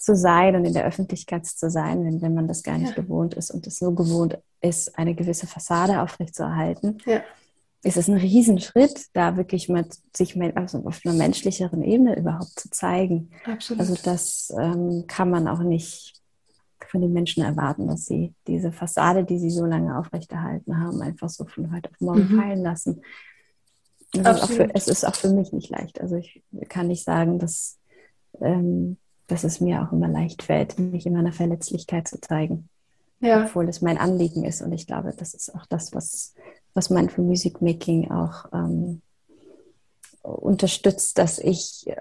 zu sein und in der Öffentlichkeit zu sein, wenn, wenn man das gar nicht ja. gewohnt ist und es so gewohnt ist, eine gewisse Fassade aufrechtzuerhalten. Ja. Ist es ein Riesenschritt, da wirklich mit sich also auf einer menschlicheren Ebene überhaupt zu zeigen. Absolut. Also das ähm, kann man auch nicht von den Menschen erwarten, dass sie diese Fassade, die sie so lange aufrechterhalten haben, einfach so von heute auf morgen mhm. fallen lassen. Also für, es ist auch für mich nicht leicht. Also ich kann nicht sagen, dass, ähm, dass es mir auch immer leicht fällt, mich in meiner Verletzlichkeit zu zeigen. Ja. Obwohl es mein Anliegen ist. Und ich glaube, das ist auch das, was, was Mindful Music Making auch ähm, unterstützt, dass ich äh,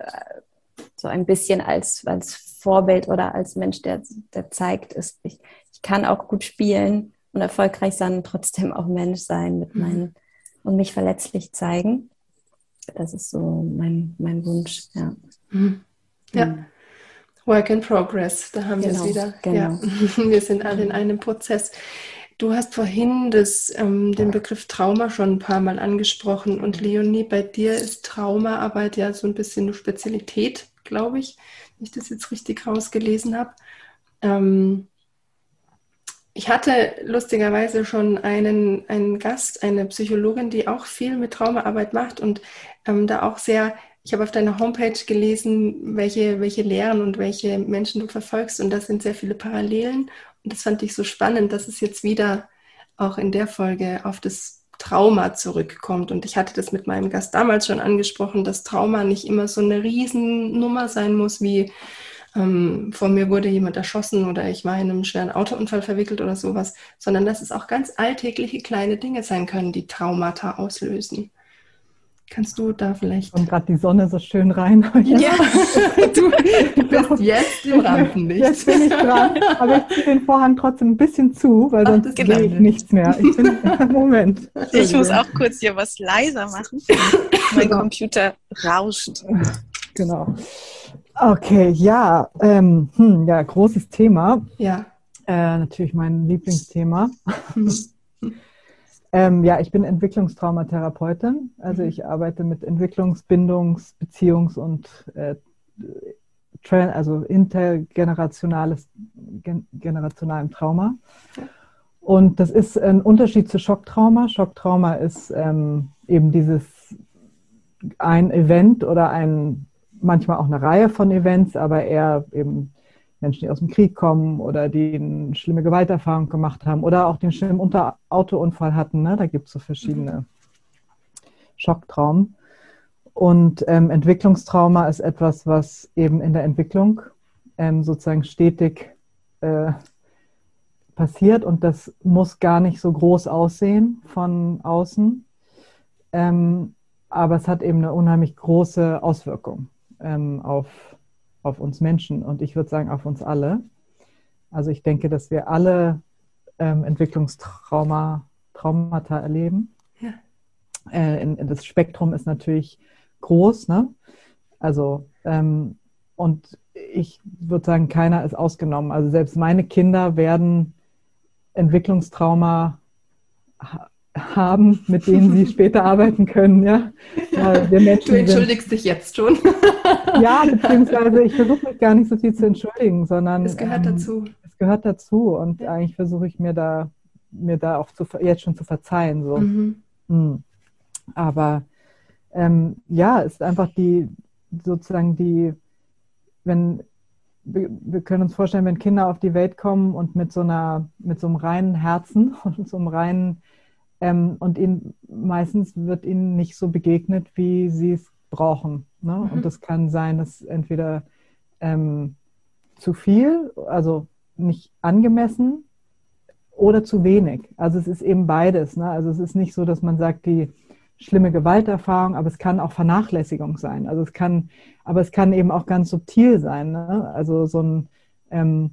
so ein bisschen als, als Vorbild oder als Mensch, der, der zeigt, ist, ich, ich kann auch gut spielen und erfolgreich sein und trotzdem auch Mensch sein mit mhm. meinen und mich verletzlich zeigen. Das ist so mein, mein Wunsch, ja. Mhm. Ja. Mhm. Work in progress, da haben genau, wir es wieder. Genau. Ja. <laughs> Wir sind alle in einem Prozess. Du hast vorhin das, ähm, den Begriff Trauma schon ein paar Mal angesprochen und Leonie, bei dir ist Traumaarbeit ja so ein bisschen eine Spezialität, glaube ich, wenn ich das jetzt richtig rausgelesen habe. Ähm, ich hatte lustigerweise schon einen, einen Gast, eine Psychologin, die auch viel mit Traumaarbeit macht und ähm, da auch sehr ich habe auf deiner Homepage gelesen, welche, welche Lehren und welche Menschen du verfolgst und das sind sehr viele Parallelen und das fand ich so spannend, dass es jetzt wieder auch in der Folge auf das Trauma zurückkommt. Und ich hatte das mit meinem Gast damals schon angesprochen, dass Trauma nicht immer so eine Riesennummer sein muss, wie ähm, vor mir wurde jemand erschossen oder ich war in einem schweren Autounfall verwickelt oder sowas, sondern dass es auch ganz alltägliche kleine Dinge sein können, die Traumata auslösen. Kannst du da vielleicht. Und gerade die Sonne so schön rein. <laughs> Ja, <laughs> du bist jetzt im Rampenlicht. Jetzt bin ich dran, aber ich ziehe den Vorhang trotzdem ein bisschen zu, weil sonst Ach, sehe ich nichts mehr. Ich bin, <laughs> Moment. Ich muss auch kurz hier was leiser machen. mein genau. Computer rauscht. Genau. Okay, ja, ähm, hm, ja, großes Thema. Ja. Äh, natürlich mein Lieblingsthema. Ähm, ja, ich bin Entwicklungstraumatherapeutin. Also ich arbeite mit Entwicklungs-, Bindungs-, Beziehungs- und äh, also intergenerationales gen generationalem Trauma. Und das ist ein Unterschied zu Schocktrauma. Schocktrauma ist ähm, eben dieses ein Event oder ein manchmal auch eine Reihe von Events, aber eher eben Menschen, die aus dem Krieg kommen oder die eine schlimme Gewalterfahrung gemacht haben oder auch den schlimmen Unter Autounfall hatten. Ne? Da gibt es so verschiedene Schocktraumen. Und ähm, Entwicklungstrauma ist etwas, was eben in der Entwicklung ähm, sozusagen stetig äh, passiert und das muss gar nicht so groß aussehen von außen. Ähm, aber es hat eben eine unheimlich große Auswirkung ähm, auf, auf uns Menschen und ich würde sagen auf uns alle. Also ich denke, dass wir alle ähm, Entwicklungstrauma, Traumata erleben. Ja. Äh, in, in das Spektrum ist natürlich groß, ne? Also ähm, und ich würde sagen, keiner ist ausgenommen. Also selbst meine Kinder werden Entwicklungstrauma haben, mit denen sie <laughs> später arbeiten können. Ja? du entschuldigst sind, dich jetzt schon. <laughs> ja, beziehungsweise ich versuche mich gar nicht so viel zu entschuldigen, sondern es gehört ähm, dazu. Es gehört dazu und ja. eigentlich versuche ich mir da mir da auch zu, jetzt schon zu verzeihen. So. Mhm. Mhm. Aber ähm, ja, es ist einfach die sozusagen die, wenn wir können uns vorstellen, wenn Kinder auf die Welt kommen und mit so einer, mit so einem reinen Herzen <laughs> und so einem reinen ähm, und ihnen, meistens wird ihnen nicht so begegnet, wie sie es brauchen. Ne? Mhm. Und das kann sein, dass entweder ähm, zu viel, also nicht angemessen oder zu wenig. Also es ist eben beides. Ne? Also es ist nicht so, dass man sagt, die schlimme Gewalterfahrung, aber es kann auch Vernachlässigung sein. Also es kann, aber es kann eben auch ganz subtil sein. Ne? Also so ein ähm,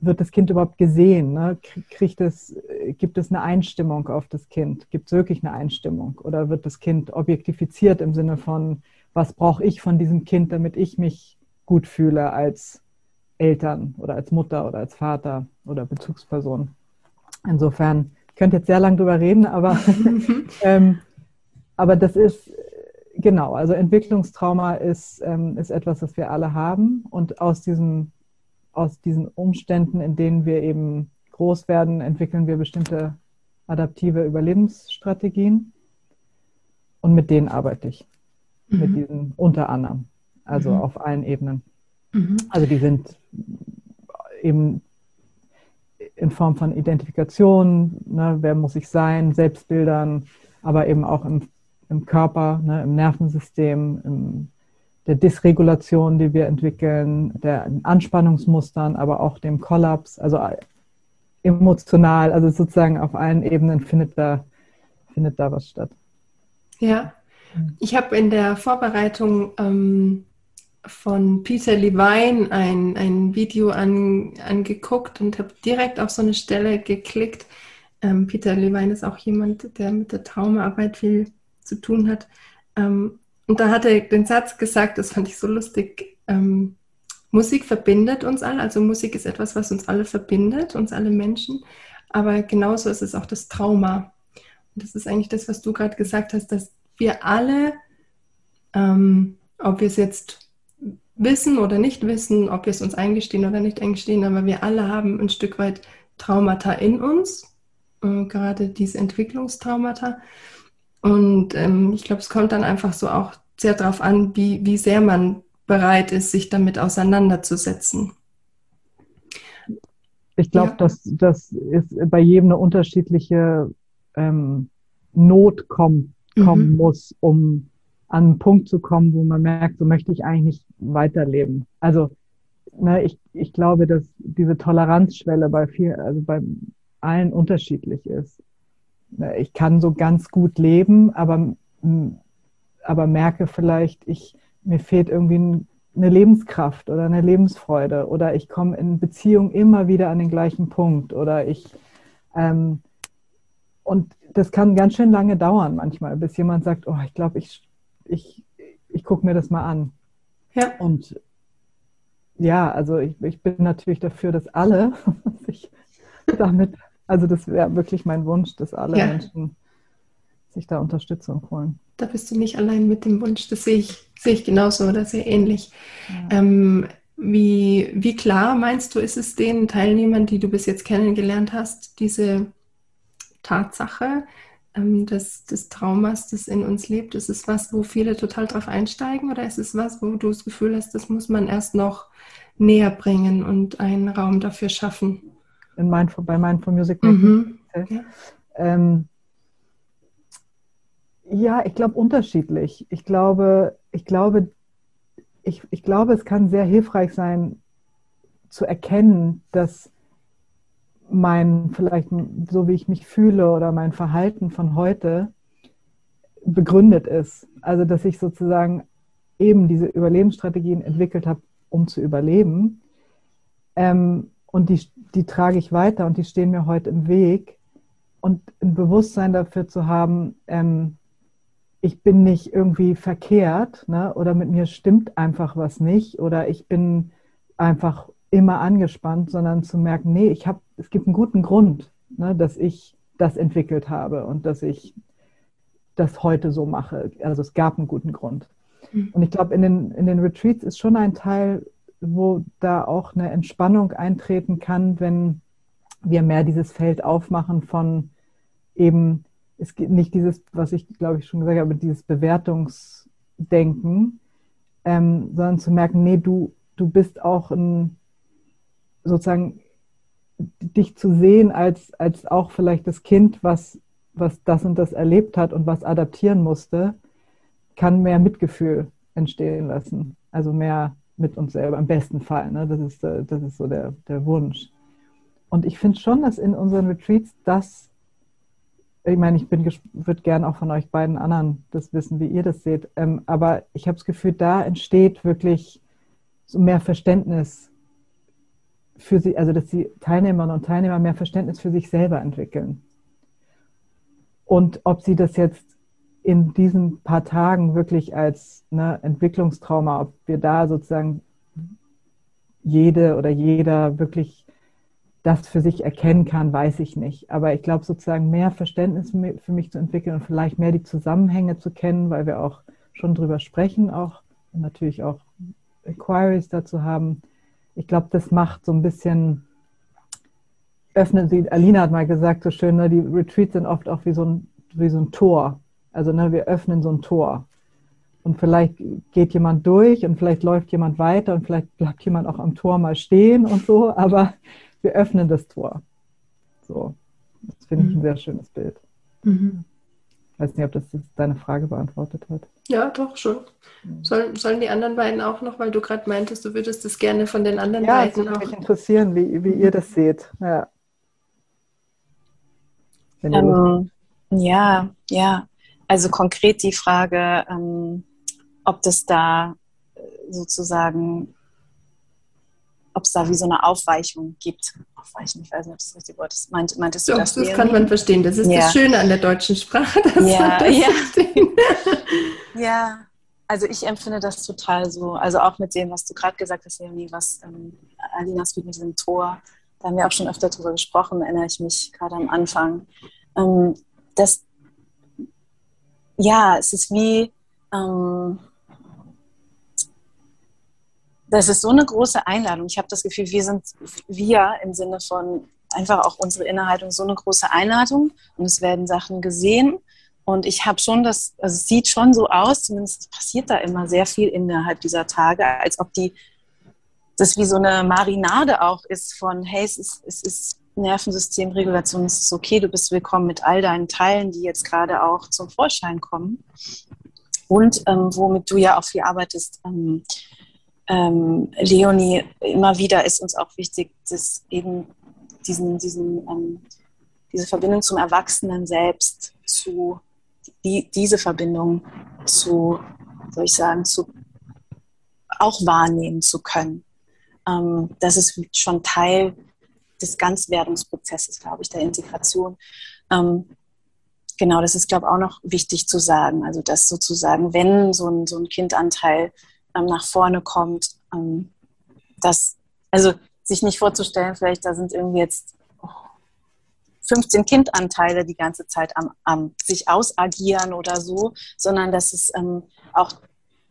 wird das Kind überhaupt gesehen? Ne? Kriegt es, gibt es eine Einstimmung auf das Kind? Gibt es wirklich eine Einstimmung? Oder wird das Kind objektifiziert im Sinne von, was brauche ich von diesem Kind, damit ich mich gut fühle als Eltern oder als Mutter oder als Vater oder Bezugsperson? Insofern, ich könnte jetzt sehr lange drüber reden, aber, <laughs> <laughs> ähm, aber das ist, genau, also Entwicklungstrauma ist, ähm, ist etwas, das wir alle haben und aus diesem aus diesen Umständen, in denen wir eben groß werden, entwickeln wir bestimmte adaptive Überlebensstrategien. Und mit denen arbeite ich. Mhm. Mit diesen unter anderem. Also mhm. auf allen Ebenen. Mhm. Also die sind eben in Form von Identifikation, ne, wer muss ich sein, Selbstbildern, aber eben auch im, im Körper, ne, im Nervensystem, im der Dysregulation, die wir entwickeln, der Anspannungsmustern, aber auch dem Kollaps, also emotional, also sozusagen auf allen Ebenen findet da, findet da was statt. Ja, ich habe in der Vorbereitung ähm, von Peter Levine ein, ein Video an, angeguckt und habe direkt auf so eine Stelle geklickt. Ähm, Peter Levine ist auch jemand, der mit der Traumaarbeit viel zu tun hat. Ähm, und da hat er den Satz gesagt, das fand ich so lustig, ähm, Musik verbindet uns alle, also Musik ist etwas, was uns alle verbindet, uns alle Menschen, aber genauso ist es auch das Trauma. Und das ist eigentlich das, was du gerade gesagt hast, dass wir alle, ähm, ob wir es jetzt wissen oder nicht wissen, ob wir es uns eingestehen oder nicht eingestehen, aber wir alle haben ein Stück weit Traumata in uns, äh, gerade diese Entwicklungstraumata. Und ähm, ich glaube, es kommt dann einfach so auch sehr darauf an, wie, wie sehr man bereit ist, sich damit auseinanderzusetzen. Ich glaube, ja. dass das ist bei jedem eine unterschiedliche ähm, Not kommt, kommen mhm. muss, um an einen Punkt zu kommen, wo man merkt, so möchte ich eigentlich nicht weiterleben. Also ne, ich, ich glaube, dass diese Toleranzschwelle bei viel, also bei allen unterschiedlich ist. Ich kann so ganz gut leben, aber, aber merke vielleicht, ich, mir fehlt irgendwie eine Lebenskraft oder eine Lebensfreude oder ich komme in Beziehung immer wieder an den gleichen Punkt oder ich ähm, und das kann ganz schön lange dauern manchmal, bis jemand sagt, oh, ich glaube, ich ich, ich gucke mir das mal an. Ja. Und ja, also ich, ich bin natürlich dafür, dass alle <laughs> sich damit, also das wäre wirklich mein Wunsch, dass alle ja. Menschen sich da Unterstützung holen. Da bist du nicht allein mit dem Wunsch, das sehe ich, sehe ich genauso oder sehr ähnlich. Ja. Ähm, wie, wie klar meinst du, ist es den Teilnehmern, die du bis jetzt kennengelernt hast, diese Tatsache, ähm, des, des Traumas, das in uns lebt? Ist es was, wo viele total drauf einsteigen oder ist es was, wo du das Gefühl hast, das muss man erst noch näher bringen und einen Raum dafür schaffen? In Mindful, bei Mindful Music mhm. ja. Ähm, ja, ich glaube unterschiedlich. Ich glaube, ich glaube, ich, ich glaube, es kann sehr hilfreich sein, zu erkennen, dass mein, vielleicht so wie ich mich fühle oder mein Verhalten von heute begründet ist. Also, dass ich sozusagen eben diese Überlebensstrategien entwickelt habe, um zu überleben. Ähm, und die, die trage ich weiter und die stehen mir heute im Weg. Und ein Bewusstsein dafür zu haben, ähm, ich bin nicht irgendwie verkehrt ne? oder mit mir stimmt einfach was nicht oder ich bin einfach immer angespannt, sondern zu merken, nee, ich habe, es gibt einen guten Grund, ne, dass ich das entwickelt habe und dass ich das heute so mache. Also es gab einen guten Grund. Mhm. Und ich glaube, in den, in den Retreats ist schon ein Teil, wo da auch eine Entspannung eintreten kann, wenn wir mehr dieses Feld aufmachen von eben, es gibt nicht dieses, was ich glaube ich schon gesagt habe, dieses Bewertungsdenken, ähm, sondern zu merken, nee, du, du bist auch ein, sozusagen dich zu sehen als, als auch vielleicht das Kind, was, was das und das erlebt hat und was adaptieren musste, kann mehr Mitgefühl entstehen lassen. Also mehr mit uns selber, im besten Fall. Ne? Das, ist, äh, das ist so der, der Wunsch. Und ich finde schon, dass in unseren Retreats das, ich meine, ich würde gerne auch von euch beiden anderen das wissen, wie ihr das seht, ähm, aber ich habe das Gefühl, da entsteht wirklich so mehr Verständnis für sie, also dass die Teilnehmerinnen und Teilnehmer mehr Verständnis für sich selber entwickeln. Und ob sie das jetzt in diesen paar Tagen wirklich als ne, Entwicklungstrauma, ob wir da sozusagen jede oder jeder wirklich das für sich erkennen kann, weiß ich nicht. Aber ich glaube, sozusagen mehr Verständnis für mich zu entwickeln und vielleicht mehr die Zusammenhänge zu kennen, weil wir auch schon drüber sprechen, auch und natürlich auch Inquiries dazu haben, ich glaube, das macht so ein bisschen, öffnet sie, Alina hat mal gesagt, so schön, ne, die Retreats sind oft auch wie so ein, wie so ein Tor. Also ne, wir öffnen so ein Tor. Und vielleicht geht jemand durch und vielleicht läuft jemand weiter und vielleicht bleibt jemand auch am Tor mal stehen und so, aber <laughs> wir öffnen das Tor. So, das finde ich ein mhm. sehr schönes Bild. Mhm weiß nicht, ob das deine Frage beantwortet hat. Ja, doch, schon. Sollen, sollen die anderen beiden auch noch, weil du gerade meintest, du würdest das gerne von den anderen ja, beiden auch. Ja, mich interessieren, wie, wie ihr das seht. Ja, ähm, ja, ja. Also konkret die Frage, ähm, ob das da äh, sozusagen ob es da wie so eine Aufweichung gibt. Aufweichen, ich weiß nicht, ob das richtige Wort ist. Meint, meintest du Doch, das? Das kann man verstehen. Das ist ja. das Schöne an der deutschen Sprache, <laughs> dass ja, man das ja. <laughs> ja, also ich empfinde das total so. Also auch mit dem, was du gerade gesagt hast, Leonie, was ähm, Alinas mit diesem Tor, da haben wir auch schon öfter drüber gesprochen, erinnere ich mich gerade am Anfang. Ähm, das, ja, es ist wie, ähm, das ist so eine große Einladung. Ich habe das Gefühl, wir sind, wir im Sinne von einfach auch unsere Innerhaltung, so eine große Einladung und es werden Sachen gesehen Und ich habe schon das, also es sieht schon so aus, zumindest passiert da immer sehr viel innerhalb dieser Tage, als ob die, das wie so eine Marinade auch ist von, hey, es ist, es ist Nervensystemregulation, es ist okay, du bist willkommen mit all deinen Teilen, die jetzt gerade auch zum Vorschein kommen. Und ähm, womit du ja auch viel arbeitest, ähm, ähm, Leonie, immer wieder ist uns auch wichtig, dass eben diesen, diesen, ähm, diese Verbindung zum Erwachsenen selbst zu, die, diese Verbindung zu, soll ich sagen, zu auch wahrnehmen zu können. Ähm, das ist schon Teil des Ganzwerdungsprozesses, glaube ich, der Integration. Ähm, genau, das ist, glaube ich, auch noch wichtig zu sagen. Also, dass sozusagen, wenn so ein, so ein Kindanteil ähm, nach vorne kommt, ähm, dass, also sich nicht vorzustellen, vielleicht da sind irgendwie jetzt 15 Kindanteile die ganze Zeit am, am sich ausagieren oder so, sondern dass es ähm, auch,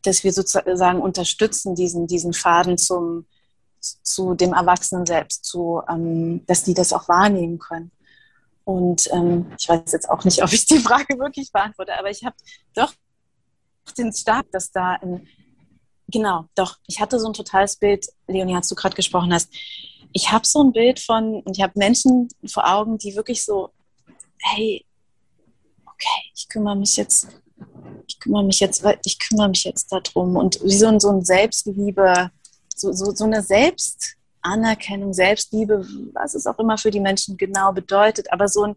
dass wir sozusagen unterstützen, diesen, diesen Faden zum, zu dem Erwachsenen selbst, zu, ähm, dass die das auch wahrnehmen können. Und ähm, ich weiß jetzt auch nicht, ob ich die <laughs> Frage wirklich beantworte, aber ich habe doch den Stark, dass da ein, genau, doch, ich hatte so ein totales Bild, Leonie, hast du gerade gesprochen hast, ich habe so ein Bild von, und ich habe Menschen vor Augen, die wirklich so, hey, okay, ich kümmere mich jetzt, ich kümmere mich jetzt, ich kümmere mich jetzt darum und wie so ein, so ein Selbstliebe, so, so, so eine Selbstanerkennung, Selbstliebe, was es auch immer für die Menschen genau bedeutet, aber so ein,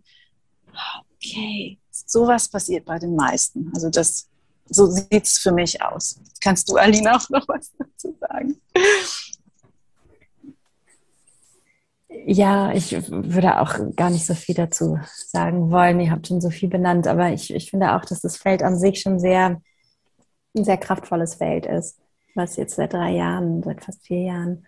okay, sowas passiert bei den meisten. Also das, so sieht es für mich aus. Kannst du, Alina, auch noch was dazu sagen? Ja, ich würde auch gar nicht so viel dazu sagen wollen. Ihr habt schon so viel benannt, aber ich, ich finde auch, dass das Feld an sich schon sehr, ein sehr kraftvolles Feld ist was jetzt seit drei Jahren, seit fast vier Jahren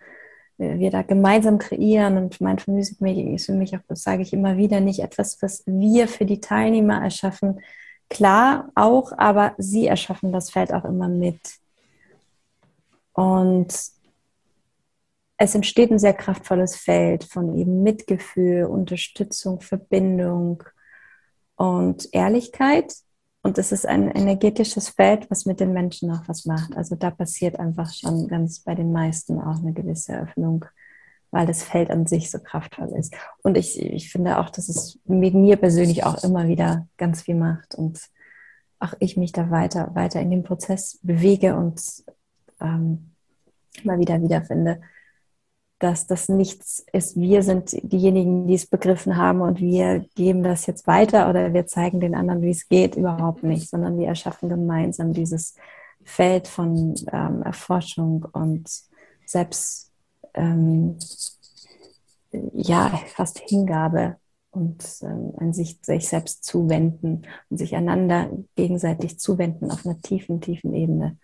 äh, wir da gemeinsam kreieren und Mindful Music Making ist für mich auch, das sage ich immer wieder, nicht etwas, was wir für die Teilnehmer erschaffen. Klar auch, aber sie erschaffen das Feld auch immer mit. Und es entsteht ein sehr kraftvolles Feld von eben Mitgefühl, Unterstützung, Verbindung und Ehrlichkeit. Und es ist ein energetisches Feld, was mit den Menschen auch was macht. Also da passiert einfach schon ganz bei den meisten auch eine gewisse Öffnung, weil das Feld an sich so kraftvoll ist. Und ich, ich finde auch, dass es mit mir persönlich auch immer wieder ganz viel macht und auch ich mich da weiter, weiter in dem Prozess bewege und ähm, immer wieder wiederfinde dass das nichts ist. Wir sind diejenigen, die es begriffen haben und wir geben das jetzt weiter oder wir zeigen den anderen, wie es geht, überhaupt nicht, sondern wir erschaffen gemeinsam dieses Feld von ähm, Erforschung und selbst ähm, ja fast Hingabe und ähm, an sich, sich selbst zuwenden und sich einander gegenseitig zuwenden auf einer tiefen, tiefen Ebene.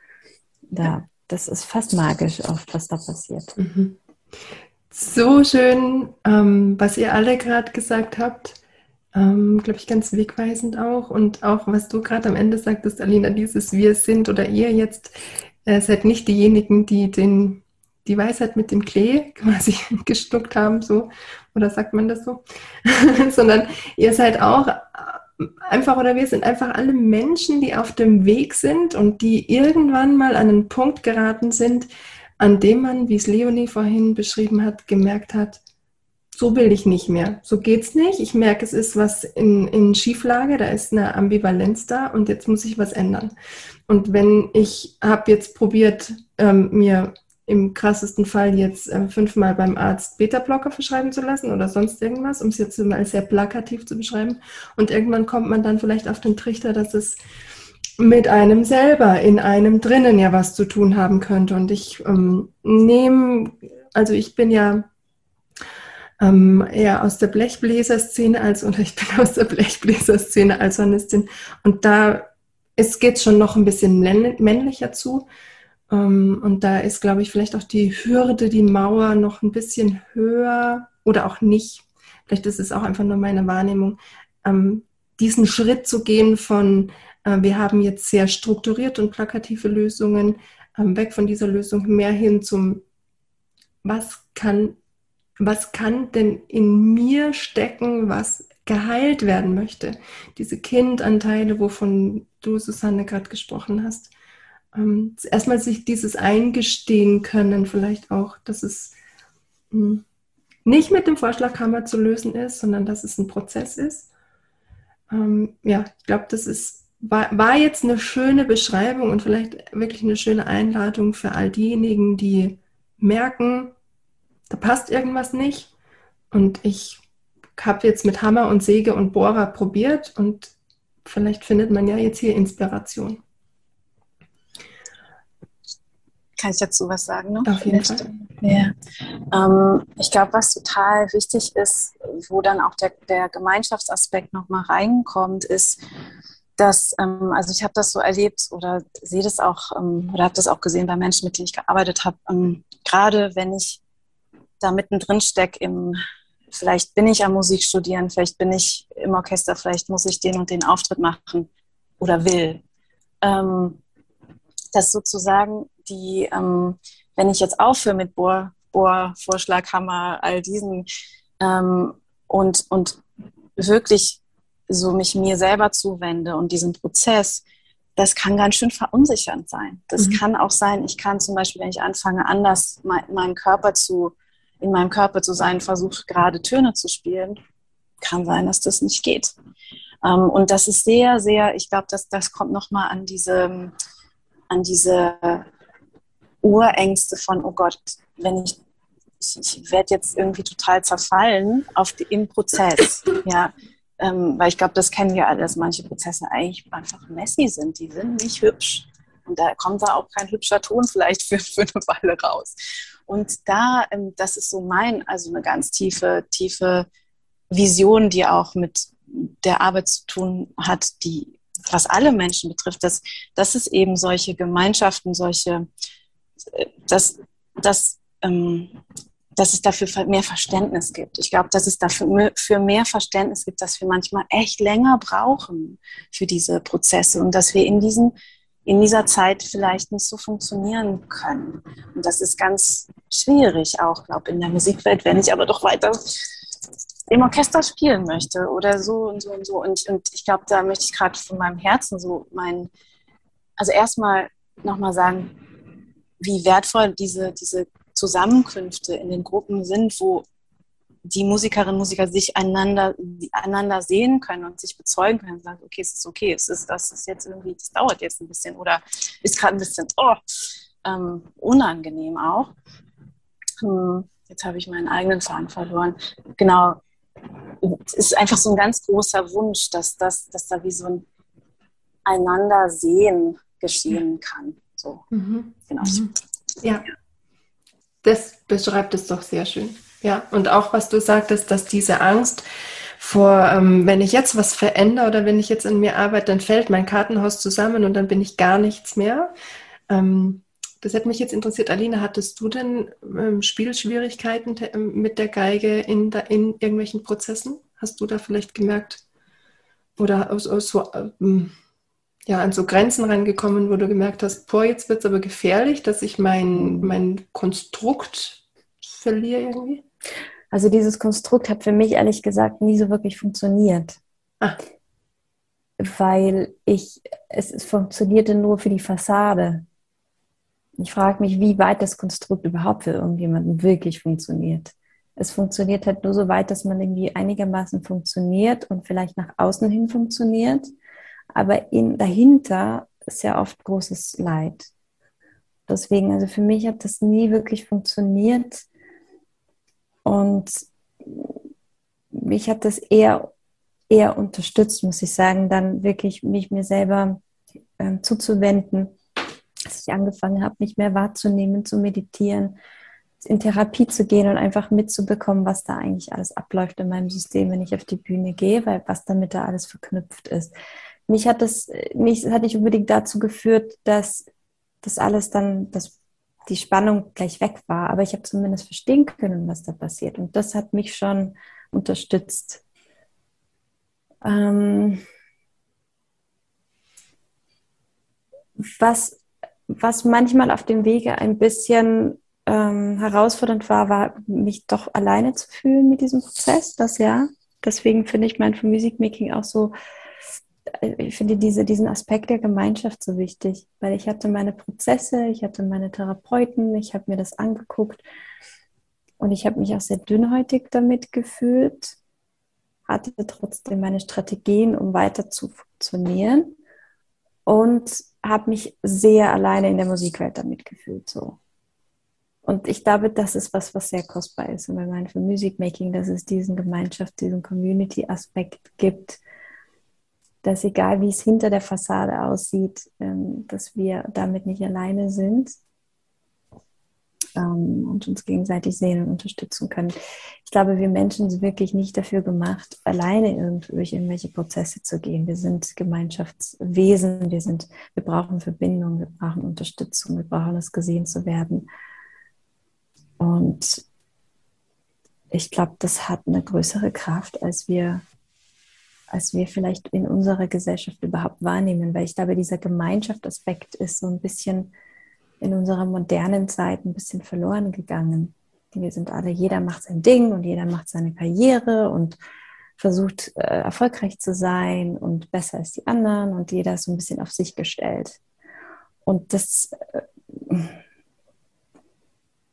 Da, das ist fast magisch oft, was da passiert. Mhm. So schön, ähm, was ihr alle gerade gesagt habt. Ähm, Glaube ich, ganz wegweisend auch. Und auch, was du gerade am Ende sagtest, Alina, dieses Wir sind oder ihr jetzt äh, seid nicht diejenigen, die den, die Weisheit mit dem Klee <laughs> quasi gestuckt haben, so. Oder sagt man das so? <laughs> Sondern ihr seid auch äh, einfach oder wir sind einfach alle Menschen, die auf dem Weg sind und die irgendwann mal an einen Punkt geraten sind, an dem man, wie es Leonie vorhin beschrieben hat, gemerkt hat, so will ich nicht mehr, so geht's nicht. Ich merke, es ist was in, in Schieflage, da ist eine Ambivalenz da und jetzt muss ich was ändern. Und wenn ich habe jetzt probiert, ähm, mir im krassesten Fall jetzt äh, fünfmal beim Arzt Beta-Blocker verschreiben zu lassen oder sonst irgendwas, um es jetzt mal sehr plakativ zu beschreiben. Und irgendwann kommt man dann vielleicht auf den Trichter, dass es mit einem selber in einem drinnen ja was zu tun haben könnte. Und ich ähm, nehme, also ich bin ja ähm, eher aus der Blechbläser-Szene als, <laughs> oder ich bin aus der Blechbläser-Szene als Hornistin. Und da es geht schon noch ein bisschen männlicher zu. Ähm, und da ist, glaube ich, vielleicht auch die Hürde, die Mauer noch ein bisschen höher oder auch nicht. Vielleicht ist es auch einfach nur meine Wahrnehmung, ähm, diesen Schritt zu gehen von wir haben jetzt sehr strukturierte und plakative Lösungen, ähm, weg von dieser Lösung mehr hin zum, was kann, was kann denn in mir stecken, was geheilt werden möchte. Diese Kindanteile, wovon du, Susanne, gerade gesprochen hast. Ähm, erstmal sich dieses eingestehen können, vielleicht auch, dass es hm, nicht mit dem Vorschlaghammer zu lösen ist, sondern dass es ein Prozess ist. Ähm, ja, ich glaube, das ist, war, war jetzt eine schöne Beschreibung und vielleicht wirklich eine schöne Einladung für all diejenigen, die merken, da passt irgendwas nicht. Und ich habe jetzt mit Hammer und Säge und Bohrer probiert und vielleicht findet man ja jetzt hier Inspiration. Kann ich dazu was sagen noch? Auf jeden Fall. Ja. Ähm, ich glaube, was total wichtig ist, wo dann auch der, der Gemeinschaftsaspekt nochmal reinkommt, ist, dass, ähm, also ich habe das so erlebt oder sehe das auch ähm, oder habe das auch gesehen bei Menschen, mit denen ich gearbeitet habe, ähm, gerade wenn ich da mittendrin stecke im, vielleicht bin ich am Musik studieren, vielleicht bin ich im Orchester, vielleicht muss ich den und den Auftritt machen oder will. Ähm, dass sozusagen die, ähm, wenn ich jetzt aufhöre mit Bohr, Bohr, Vorschlaghammer, all diesen ähm, und, und wirklich so mich mir selber zuwende und diesen Prozess, das kann ganz schön verunsichernd sein. Das mhm. kann auch sein, ich kann zum Beispiel, wenn ich anfange, anders mein, meinen Körper zu, in meinem Körper zu sein, versuche gerade Töne zu spielen, kann sein, dass das nicht geht. Ähm, und das ist sehr, sehr, ich glaube, dass das kommt nochmal an diese, an diese Urängste von, oh Gott, wenn ich, ich, ich werde jetzt irgendwie total zerfallen auf die, im Prozess, ja, ähm, weil ich glaube, das kennen wir alle, dass manche Prozesse eigentlich einfach messy sind, die sind nicht hübsch. Und da kommt da auch kein hübscher Ton vielleicht für, für eine Weile raus. Und da, ähm, das ist so mein, also eine ganz tiefe, tiefe Vision, die auch mit der Arbeit zu tun hat, die was alle Menschen betrifft, dass, dass es eben solche Gemeinschaften, solche dass, dass, ähm, dass es dafür mehr Verständnis gibt. Ich glaube, dass es dafür für mehr Verständnis gibt, dass wir manchmal echt länger brauchen für diese Prozesse und dass wir in diesen in dieser Zeit vielleicht nicht so funktionieren können. Und das ist ganz schwierig auch, glaube ich, in der Musikwelt, wenn ich aber doch weiter im Orchester spielen möchte oder so und so und so. Und, und ich glaube, da möchte ich gerade von meinem Herzen so mein, also erstmal nochmal sagen, wie wertvoll diese, diese Zusammenkünfte in den Gruppen sind, wo die Musikerinnen und Musiker sich einander, einander sehen können und sich bezeugen können und sagen, okay, es ist okay, es ist, das ist jetzt irgendwie, das dauert jetzt ein bisschen oder ist gerade ein bisschen oh, ähm, unangenehm auch. Hm, jetzt habe ich meinen eigenen Faden verloren. Genau, es ist einfach so ein ganz großer Wunsch, dass, das, dass da wie so ein einander sehen geschehen kann. So, mhm. genau. Mhm. Ja, das beschreibt es doch sehr schön. Ja, und auch was du sagtest, dass diese Angst vor, ähm, wenn ich jetzt was verändere oder wenn ich jetzt in mir arbeite, dann fällt mein Kartenhaus zusammen und dann bin ich gar nichts mehr. Ähm, das hätte mich jetzt interessiert, Alina, hattest du denn ähm, Spielschwierigkeiten ähm, mit der Geige in, da, in irgendwelchen Prozessen? Hast du da vielleicht gemerkt? Oder aus so, ähm, ja, an so Grenzen rangekommen, wo du gemerkt hast, boah, jetzt wird es aber gefährlich, dass ich mein, mein Konstrukt verliere irgendwie? Also dieses Konstrukt hat für mich ehrlich gesagt nie so wirklich funktioniert. Ah. Weil ich, es, es funktionierte nur für die Fassade. Ich frage mich, wie weit das Konstrukt überhaupt für irgendjemanden wirklich funktioniert. Es funktioniert halt nur so weit, dass man irgendwie einigermaßen funktioniert und vielleicht nach außen hin funktioniert aber in, dahinter ist ja oft großes Leid. Deswegen, also für mich hat das nie wirklich funktioniert und mich hat das eher, eher unterstützt, muss ich sagen, dann wirklich mich mir selber äh, zuzuwenden, dass ich angefangen habe, mich mehr wahrzunehmen, zu meditieren, in Therapie zu gehen und einfach mitzubekommen, was da eigentlich alles abläuft in meinem System, wenn ich auf die Bühne gehe, weil was damit da alles verknüpft ist mich hat das nicht, hat nicht unbedingt dazu geführt, dass das alles dann, dass die Spannung gleich weg war, aber ich habe zumindest verstehen können, was da passiert. Und das hat mich schon unterstützt. Ähm, was, was manchmal auf dem Wege ein bisschen ähm, herausfordernd war, war, mich doch alleine zu fühlen mit diesem Prozess, das ja. deswegen finde ich mein Musikmaking auch so, ich finde diese, diesen Aspekt der Gemeinschaft so wichtig, weil ich hatte meine Prozesse, ich hatte meine Therapeuten, ich habe mir das angeguckt und ich habe mich auch sehr dünnhäutig damit gefühlt, hatte trotzdem meine Strategien, um weiter zu funktionieren und habe mich sehr alleine in der Musikwelt damit gefühlt. So. Und ich glaube, das ist was, was sehr kostbar ist. Und wenn man für Musikmaking, dass es diesen Gemeinschaft, diesen Community-Aspekt gibt, dass egal wie es hinter der Fassade aussieht, ähm, dass wir damit nicht alleine sind ähm, und uns gegenseitig sehen und unterstützen können. Ich glaube, wir Menschen sind wirklich nicht dafür gemacht, alleine durch irgendwelche Prozesse zu gehen. Wir sind Gemeinschaftswesen, wir, sind, wir brauchen Verbindung, wir brauchen Unterstützung, wir brauchen es gesehen zu werden. Und ich glaube, das hat eine größere Kraft, als wir als wir vielleicht in unserer Gesellschaft überhaupt wahrnehmen, weil ich glaube, dieser Gemeinschaftsaspekt ist so ein bisschen in unserer modernen Zeit ein bisschen verloren gegangen. Wir sind alle, jeder macht sein Ding und jeder macht seine Karriere und versucht äh, erfolgreich zu sein und besser als die anderen und jeder ist so ein bisschen auf sich gestellt. Und das, äh,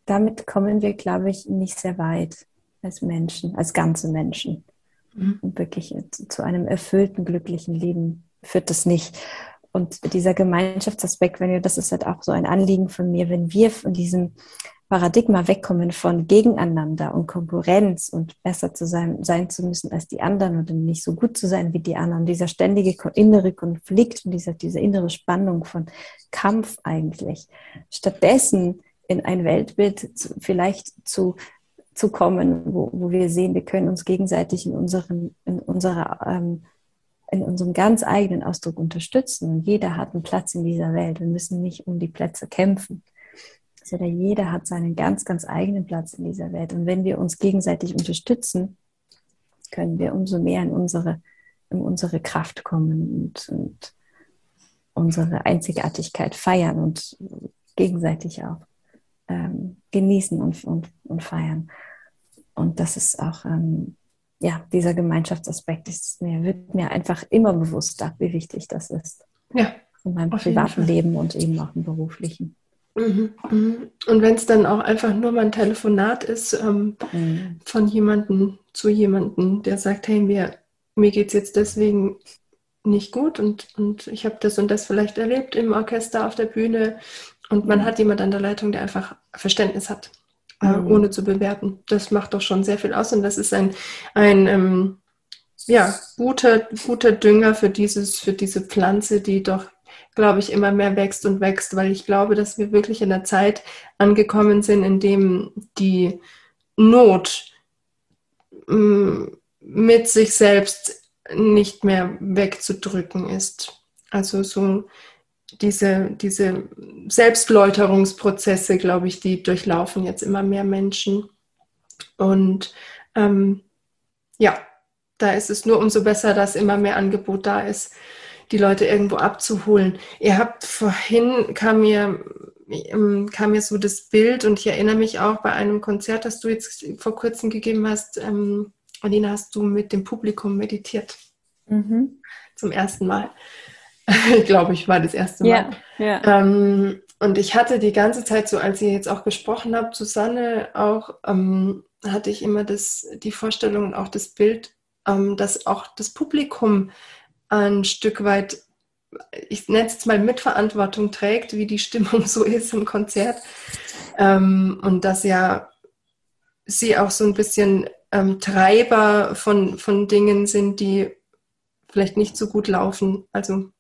damit kommen wir, glaube ich, nicht sehr weit als Menschen, als ganze Menschen mhm. wirklich zu einem erfüllten, glücklichen Leben führt das nicht. Und dieser Gemeinschaftsaspekt, wenn wir, das ist halt auch so ein Anliegen von mir, wenn wir von diesem Paradigma wegkommen von Gegeneinander und Konkurrenz und besser zu sein, sein zu müssen als die anderen oder nicht so gut zu sein wie die anderen, dieser ständige innere Konflikt und dieser, diese innere Spannung von Kampf eigentlich. Stattdessen in ein Weltbild vielleicht zu zu kommen, wo, wo wir sehen, wir können uns gegenseitig in, unseren, in, unserer, ähm, in unserem ganz eigenen Ausdruck unterstützen. Und jeder hat einen Platz in dieser Welt. Wir müssen nicht um die Plätze kämpfen, sondern jeder hat seinen ganz, ganz eigenen Platz in dieser Welt. Und wenn wir uns gegenseitig unterstützen, können wir umso mehr in unsere, in unsere Kraft kommen und, und unsere Einzigartigkeit feiern und gegenseitig auch ähm, genießen und, und, und feiern. Und das ist auch, ähm, ja, dieser Gemeinschaftsaspekt ist mir, wird mir einfach immer bewusster, wie wichtig das ist. Ja. In meinem privaten Leben und eben auch im beruflichen. Mhm, mhm. Und wenn es dann auch einfach nur mal ein Telefonat ist ähm, mhm. von jemandem zu jemandem, der sagt, hey, mir, mir geht es jetzt deswegen nicht gut und, und ich habe das und das vielleicht erlebt im Orchester auf der Bühne und man hat jemand an der Leitung, der einfach Verständnis hat äh, mhm. ohne zu bewerten. Das macht doch schon sehr viel aus und das ist ein, ein ähm, ja, guter, guter Dünger für, dieses, für diese Pflanze, die doch, glaube ich, immer mehr wächst und wächst, weil ich glaube, dass wir wirklich in der Zeit angekommen sind, in dem die Not mm, mit sich selbst nicht mehr wegzudrücken ist. Also so diese, diese Selbstläuterungsprozesse, glaube ich, die durchlaufen jetzt immer mehr Menschen. Und ähm, ja, da ist es nur umso besser, dass immer mehr Angebot da ist, die Leute irgendwo abzuholen. Ihr habt vorhin kam mir ähm, kam mir so das Bild und ich erinnere mich auch bei einem Konzert, das du jetzt vor kurzem gegeben hast, ähm, Alina, hast du mit dem Publikum meditiert. Mhm. Zum ersten Mal. Ich <laughs> glaube, ich war das erste Mal. Ja, ja. Ähm, und ich hatte die ganze Zeit so, als ihr jetzt auch gesprochen habt, Susanne auch, ähm, hatte ich immer das, die Vorstellung und auch das Bild, ähm, dass auch das Publikum ein Stück weit, ich nenne es jetzt mal Mitverantwortung trägt, wie die Stimmung so ist im Konzert. Ähm, und dass ja sie auch so ein bisschen ähm, Treiber von, von Dingen sind, die vielleicht nicht so gut laufen. Also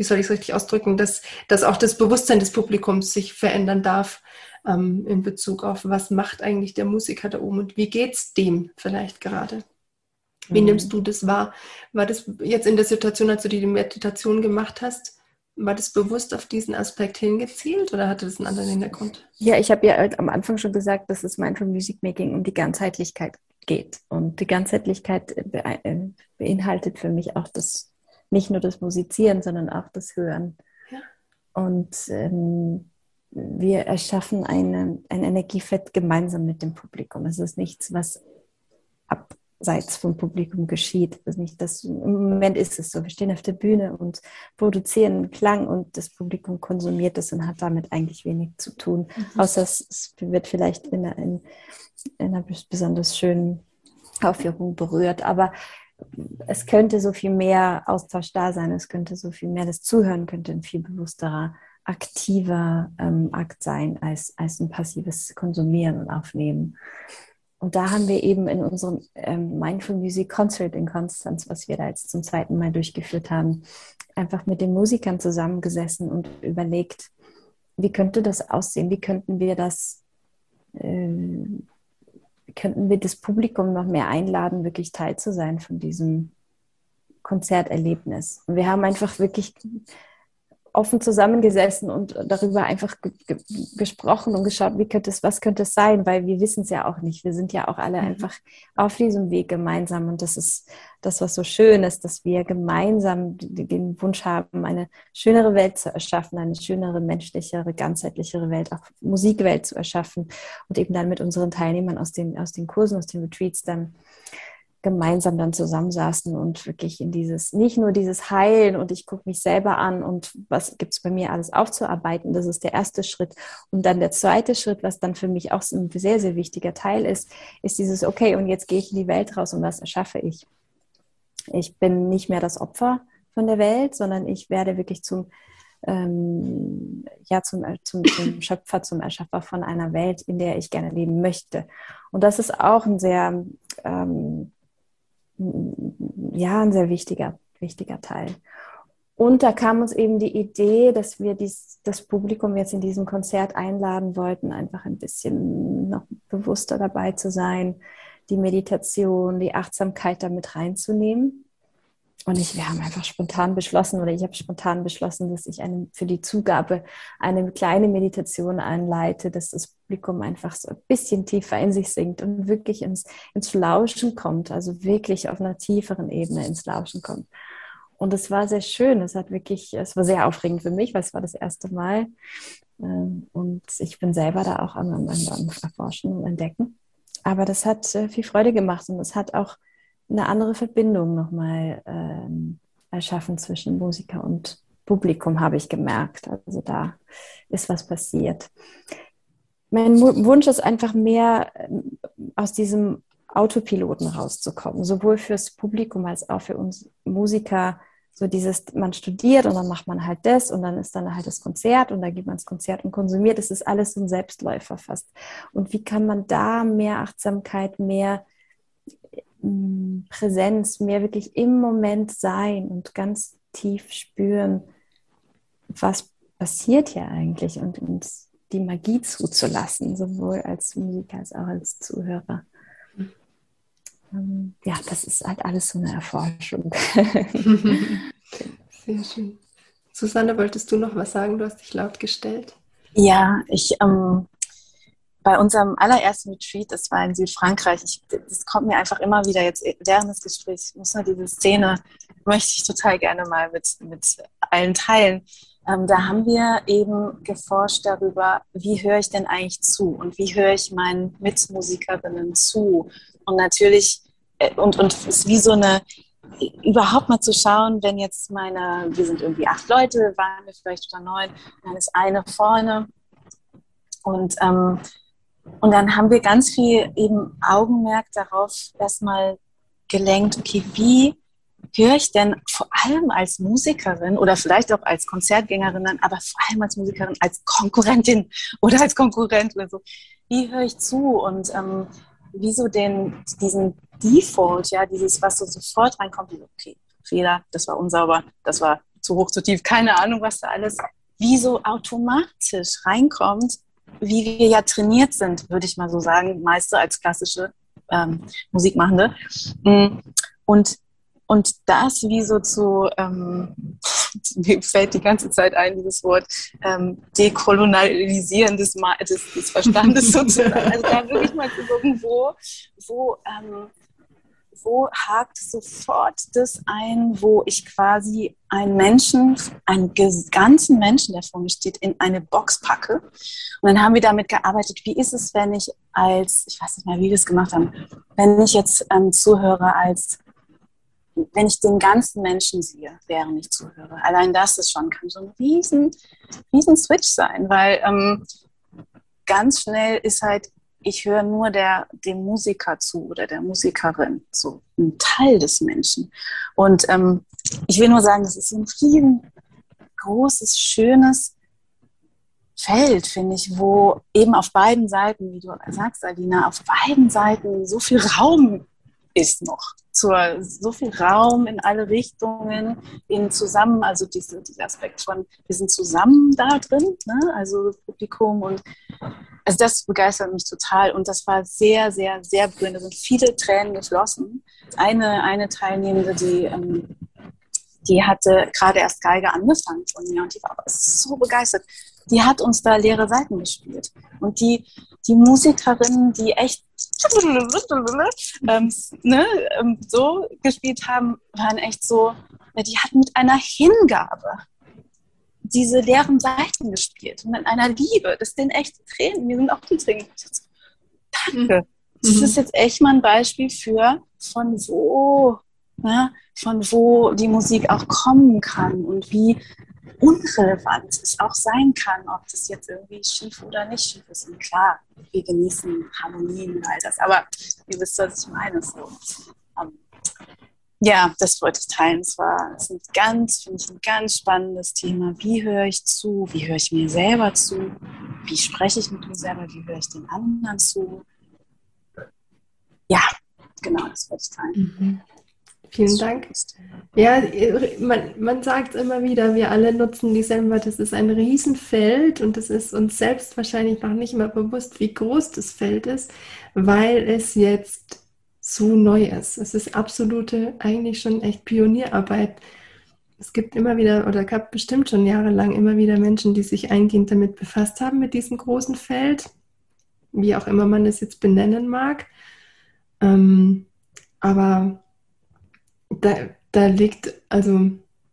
wie soll ich es richtig ausdrücken, dass, dass auch das Bewusstsein des Publikums sich verändern darf ähm, in Bezug auf, was macht eigentlich der Musiker da oben und wie geht es dem vielleicht gerade. Wie mhm. nimmst du das wahr? War das jetzt in der Situation, als du die Meditation gemacht hast, war das bewusst auf diesen Aspekt hingezielt oder hatte das einen anderen Hintergrund? Ja, ich habe ja am Anfang schon gesagt, dass es Mindful Music Making um die Ganzheitlichkeit geht. Und die Ganzheitlichkeit äh, beinhaltet für mich auch das nicht nur das Musizieren, sondern auch das Hören. Ja. Und ähm, wir erschaffen eine, ein Energiefett gemeinsam mit dem Publikum. Es ist nichts, was ab, abseits vom Publikum geschieht. Also nicht das, Im Moment ist es so, wir stehen auf der Bühne und produzieren Klang und das Publikum konsumiert es und hat damit eigentlich wenig zu tun, mhm. außer es, wird vielleicht in einer, in, in einer besonders schönen Aufführung berührt. Aber es könnte so viel mehr Austausch da sein, es könnte so viel mehr, das Zuhören könnte ein viel bewussterer, aktiver ähm, Akt sein als, als ein passives Konsumieren und Aufnehmen. Und da haben wir eben in unserem ähm, Mindful Music Concert in Konstanz, was wir da jetzt zum zweiten Mal durchgeführt haben, einfach mit den Musikern zusammengesessen und überlegt, wie könnte das aussehen? Wie könnten wir das äh, könnten wir das Publikum noch mehr einladen, wirklich Teil zu sein von diesem Konzerterlebnis. Und wir haben einfach wirklich offen zusammengesessen und darüber einfach ge gesprochen und geschaut, wie könnte es, was könnte es sein, weil wir wissen es ja auch nicht. Wir sind ja auch alle mhm. einfach auf diesem Weg gemeinsam und das ist das, was so schön ist, dass wir gemeinsam den Wunsch haben, eine schönere Welt zu erschaffen, eine schönere, menschlichere, ganzheitlichere Welt, auch Musikwelt zu erschaffen und eben dann mit unseren Teilnehmern aus den, aus den Kursen, aus den Retreats dann gemeinsam dann zusammensaßen und wirklich in dieses, nicht nur dieses Heilen und ich gucke mich selber an und was gibt es bei mir alles aufzuarbeiten, das ist der erste Schritt. Und dann der zweite Schritt, was dann für mich auch ein sehr, sehr wichtiger Teil ist, ist dieses, okay, und jetzt gehe ich in die Welt raus und was erschaffe ich? Ich bin nicht mehr das Opfer von der Welt, sondern ich werde wirklich zum, ähm, ja, zum, zum, zum <coughs> Schöpfer, zum Erschaffer von einer Welt, in der ich gerne leben möchte. Und das ist auch ein sehr ähm, ja, ein sehr wichtiger, wichtiger Teil. Und da kam uns eben die Idee, dass wir dies, das Publikum jetzt in diesem Konzert einladen wollten, einfach ein bisschen noch bewusster dabei zu sein, die Meditation, die Achtsamkeit damit reinzunehmen. Und ich, wir haben einfach spontan beschlossen, oder ich habe spontan beschlossen, dass ich eine, für die Zugabe eine kleine Meditation einleite, dass das Publikum einfach so ein bisschen tiefer in sich sinkt und wirklich ins, ins Lauschen kommt, also wirklich auf einer tieferen Ebene ins Lauschen kommt. Und es war sehr schön, es hat wirklich, es war sehr aufregend für mich, weil es war das erste Mal. Ähm, und ich bin selber da auch am, am, am Erforschen und Entdecken. Aber das hat äh, viel Freude gemacht und es hat auch eine andere Verbindung nochmal ähm, erschaffen zwischen Musiker und Publikum, habe ich gemerkt. Also da ist was passiert. Mein Wunsch ist einfach mehr ähm, aus diesem Autopiloten rauszukommen, sowohl fürs Publikum als auch für uns Musiker. So dieses, man studiert und dann macht man halt das und dann ist dann halt das Konzert und dann geht man ins Konzert und konsumiert. Das ist alles so ein Selbstläufer fast. Und wie kann man da mehr Achtsamkeit, mehr Präsenz, mehr wirklich im Moment sein und ganz tief spüren, was passiert hier eigentlich und uns die Magie zuzulassen, sowohl als Musiker als auch als Zuhörer. Mhm. Ja, das ist halt alles so eine Erforschung. <laughs> Sehr schön. Susanne, wolltest du noch was sagen? Du hast dich laut gestellt. Ja, ich ähm, bei unserem allerersten Retreat, das war in Südfrankreich, ich, das kommt mir einfach immer wieder jetzt während des Gesprächs, muss nur diese Szene, möchte ich total gerne mal mit, mit allen teilen. Ähm, da haben wir eben geforscht darüber, wie höre ich denn eigentlich zu und wie höre ich meinen Mitmusikerinnen zu. Und natürlich, äh, und, und es ist wie so eine, überhaupt mal zu schauen, wenn jetzt meine, wir sind irgendwie acht Leute, waren wir vielleicht oder neun, dann ist eine vorne und ähm, und dann haben wir ganz viel eben Augenmerk darauf erstmal gelenkt, okay, wie höre ich denn vor allem als Musikerin oder vielleicht auch als Konzertgängerin, aber vor allem als Musikerin, als Konkurrentin <laughs> oder als Konkurrent oder so, wie höre ich zu? Und ähm, wieso den, diesen Default, ja, dieses, was so sofort reinkommt, okay, Fehler, das war unsauber, das war zu hoch, zu tief, keine Ahnung, was da alles, wie so automatisch reinkommt, wie wir ja trainiert sind, würde ich mal so sagen, meiste als klassische ähm, Musikmachende. Mm, und, und das wie so zu, ähm, <laughs> mir fällt die ganze Zeit ein, dieses Wort, ähm, dekolonialisieren des, des, des Verstandes <laughs> sozusagen. Also da wirklich mal zu gucken, wo, wo, ähm, wo hakt sofort das ein, wo ich quasi einen Menschen, einen ganzen Menschen, der vor mir steht, in eine Box packe. Und dann haben wir damit gearbeitet, wie ist es, wenn ich als, ich weiß nicht mehr, wie wir es gemacht haben, wenn ich jetzt ähm, zuhöre als, wenn ich den ganzen Menschen sehe, während ich zuhöre. Allein das ist schon, kann so ein riesen, riesen Switch sein, weil ähm, ganz schnell ist halt ich höre nur der, dem Musiker zu oder der Musikerin, so ein Teil des Menschen. Und ähm, ich will nur sagen, das ist ein riesengroßes, schönes Feld, finde ich, wo eben auf beiden Seiten, wie du sagst, Alina, auf beiden Seiten so viel Raum ist noch. Zur, so viel Raum in alle Richtungen, in zusammen, also diese, dieser Aspekt von, wir sind zusammen da drin, ne? also Publikum und also das begeistert mich total und das war sehr, sehr, sehr berührend. Da sind viele Tränen geflossen. Eine, eine Teilnehmende, die, ähm, die hatte gerade erst Geige angefangen von mir und die war so begeistert. Die hat uns da leere Seiten gespielt. Und die, die Musikerinnen, die echt <laughs> ähm, ne, ähm, so gespielt haben, waren echt so, die hatten mit einer Hingabe diese leeren Seiten gespielt und mit einer Liebe. Das sind echte Tränen. Mir sind auch die Tränen. Danke. Das mhm. ist jetzt echt mal ein Beispiel für, von wo, ne, von wo die Musik auch kommen kann und wie unrelevant es auch sein kann, ob das jetzt irgendwie schief oder nicht schief ist. Und klar, wir genießen Harmonien und all das, aber ihr wisst, was ich meine. So. Um, ja, das wollte ich teilen. Es war es ist ein ganz, finde ich, ein ganz spannendes Thema. Wie höre ich zu? Wie höre ich mir selber zu? Wie spreche ich mit mir selber? Wie höre ich den anderen zu? Ja, genau, das wollte ich teilen. Mhm. Vielen Dank. Ja, man, man sagt immer wieder, wir alle nutzen dieselben Wörter. Das ist ein Riesenfeld und es ist uns selbst wahrscheinlich noch nicht mal bewusst, wie groß das Feld ist, weil es jetzt so neu ist. Es ist absolute, eigentlich schon echt Pionierarbeit. Es gibt immer wieder oder gab bestimmt schon jahrelang immer wieder Menschen, die sich eingehend damit befasst haben, mit diesem großen Feld, wie auch immer man es jetzt benennen mag. Ähm, aber da, da liegt, also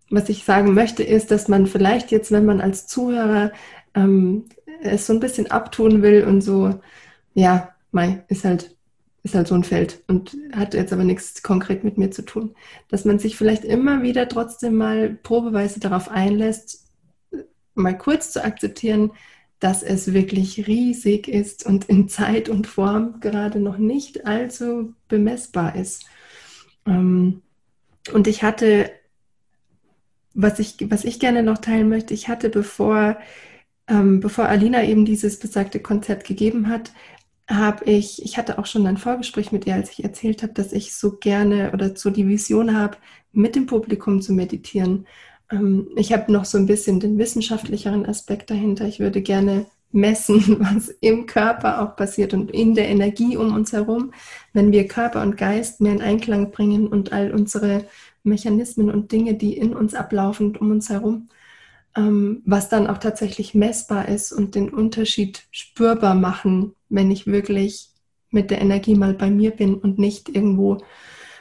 was ich sagen möchte, ist, dass man vielleicht jetzt, wenn man als Zuhörer ähm, es so ein bisschen abtun will und so, ja, mei, ist halt ist halt so ein Feld und hat jetzt aber nichts konkret mit mir zu tun. Dass man sich vielleicht immer wieder trotzdem mal probeweise darauf einlässt, mal kurz zu akzeptieren, dass es wirklich riesig ist und in Zeit und Form gerade noch nicht allzu bemessbar ist. Ähm, und ich hatte, was ich, was ich gerne noch teilen möchte, ich hatte, bevor, ähm, bevor Alina eben dieses besagte Konzert gegeben hat, habe ich, ich hatte auch schon ein Vorgespräch mit ihr, als ich erzählt habe, dass ich so gerne oder so die Vision habe, mit dem Publikum zu meditieren. Ähm, ich habe noch so ein bisschen den wissenschaftlicheren Aspekt dahinter. Ich würde gerne messen, <laughs> was im Körper auch passiert und in der Energie um uns herum, wenn wir Körper und Geist mehr in Einklang bringen und all unsere Mechanismen und Dinge, die in uns ablaufen um uns herum, ähm, was dann auch tatsächlich messbar ist und den Unterschied spürbar machen, wenn ich wirklich mit der Energie mal bei mir bin und nicht irgendwo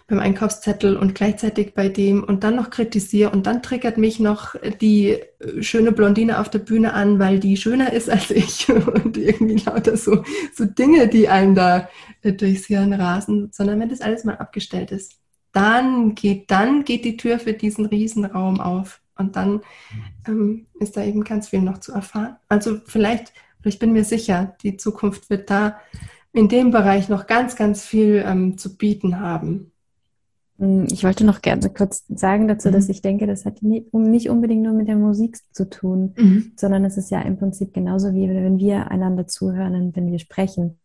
beim Einkaufszettel und gleichzeitig bei dem und dann noch kritisiere und dann triggert mich noch die schöne Blondine auf der Bühne an, weil die schöner ist als ich <laughs> und irgendwie lauter so, so Dinge, die einem da durchs Hirn rasen, sondern wenn das alles mal abgestellt ist, dann geht, dann geht die Tür für diesen Riesenraum auf. Und dann ähm, ist da eben ganz viel noch zu erfahren. Also vielleicht, ich bin mir sicher, die Zukunft wird da in dem Bereich noch ganz, ganz viel ähm, zu bieten haben. Hm, ich wollte noch gerne kurz sagen dazu, mhm. dass ich denke, das hat nicht, unbedingt nur mit der Musik zu tun, mhm. sondern es ist ja im Prinzip genauso wie wenn wir einander zuhören und wenn wir sprechen,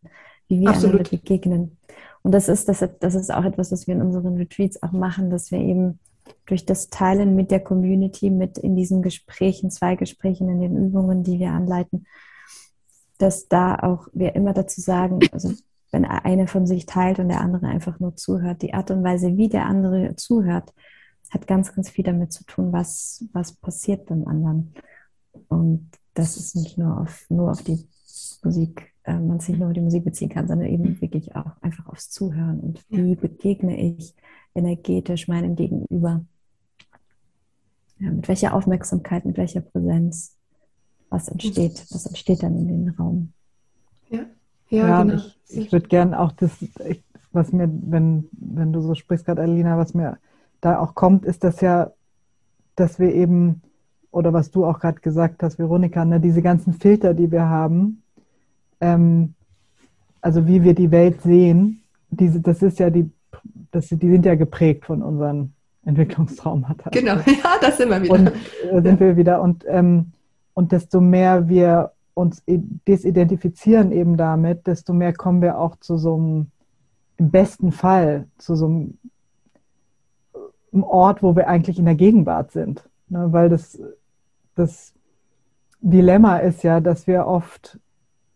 wie wir Absolut. einander begegnen. Und das ist, das, das ist auch etwas, was wir in unseren Retreats auch machen, dass wir eben durch das Teilen mit der Community, mit in diesen Gesprächen, zwei Gesprächen, in den Übungen, die wir anleiten, dass da auch wir immer dazu sagen, also wenn einer von sich teilt und der andere einfach nur zuhört, die Art und Weise, wie der andere zuhört, hat ganz, ganz viel damit zu tun, was, was passiert beim anderen. Und das ist nicht nur auf, nur auf die Musik äh, man sich nur auf die Musik beziehen kann, sondern eben wirklich auch einfach aufs Zuhören und wie begegne ich energetisch meinem Gegenüber. Ja, mit welcher Aufmerksamkeit, mit welcher Präsenz, was entsteht, was entsteht dann in dem Raum. Ja, ja, ja genau. Ich, ich würde gerne auch das, ich, was mir, wenn, wenn du so sprichst gerade, Alina, was mir da auch kommt, ist das ja, dass wir eben, oder was du auch gerade gesagt hast, Veronika, ne, diese ganzen Filter, die wir haben, ähm, also wie wir die Welt sehen, diese, das ist ja die, das, die sind ja geprägt von unseren <laughs> Entwicklungstraumata. Genau, <laughs> ja, das sind wir wieder. Und äh, sind wir wieder. Und, ähm, und desto mehr wir uns desidentifizieren eben damit, desto mehr kommen wir auch zu so einem, im besten Fall, zu so einem, Ort, wo wir eigentlich in der Gegenwart sind. Ne? Weil das, das Dilemma ist ja, dass wir oft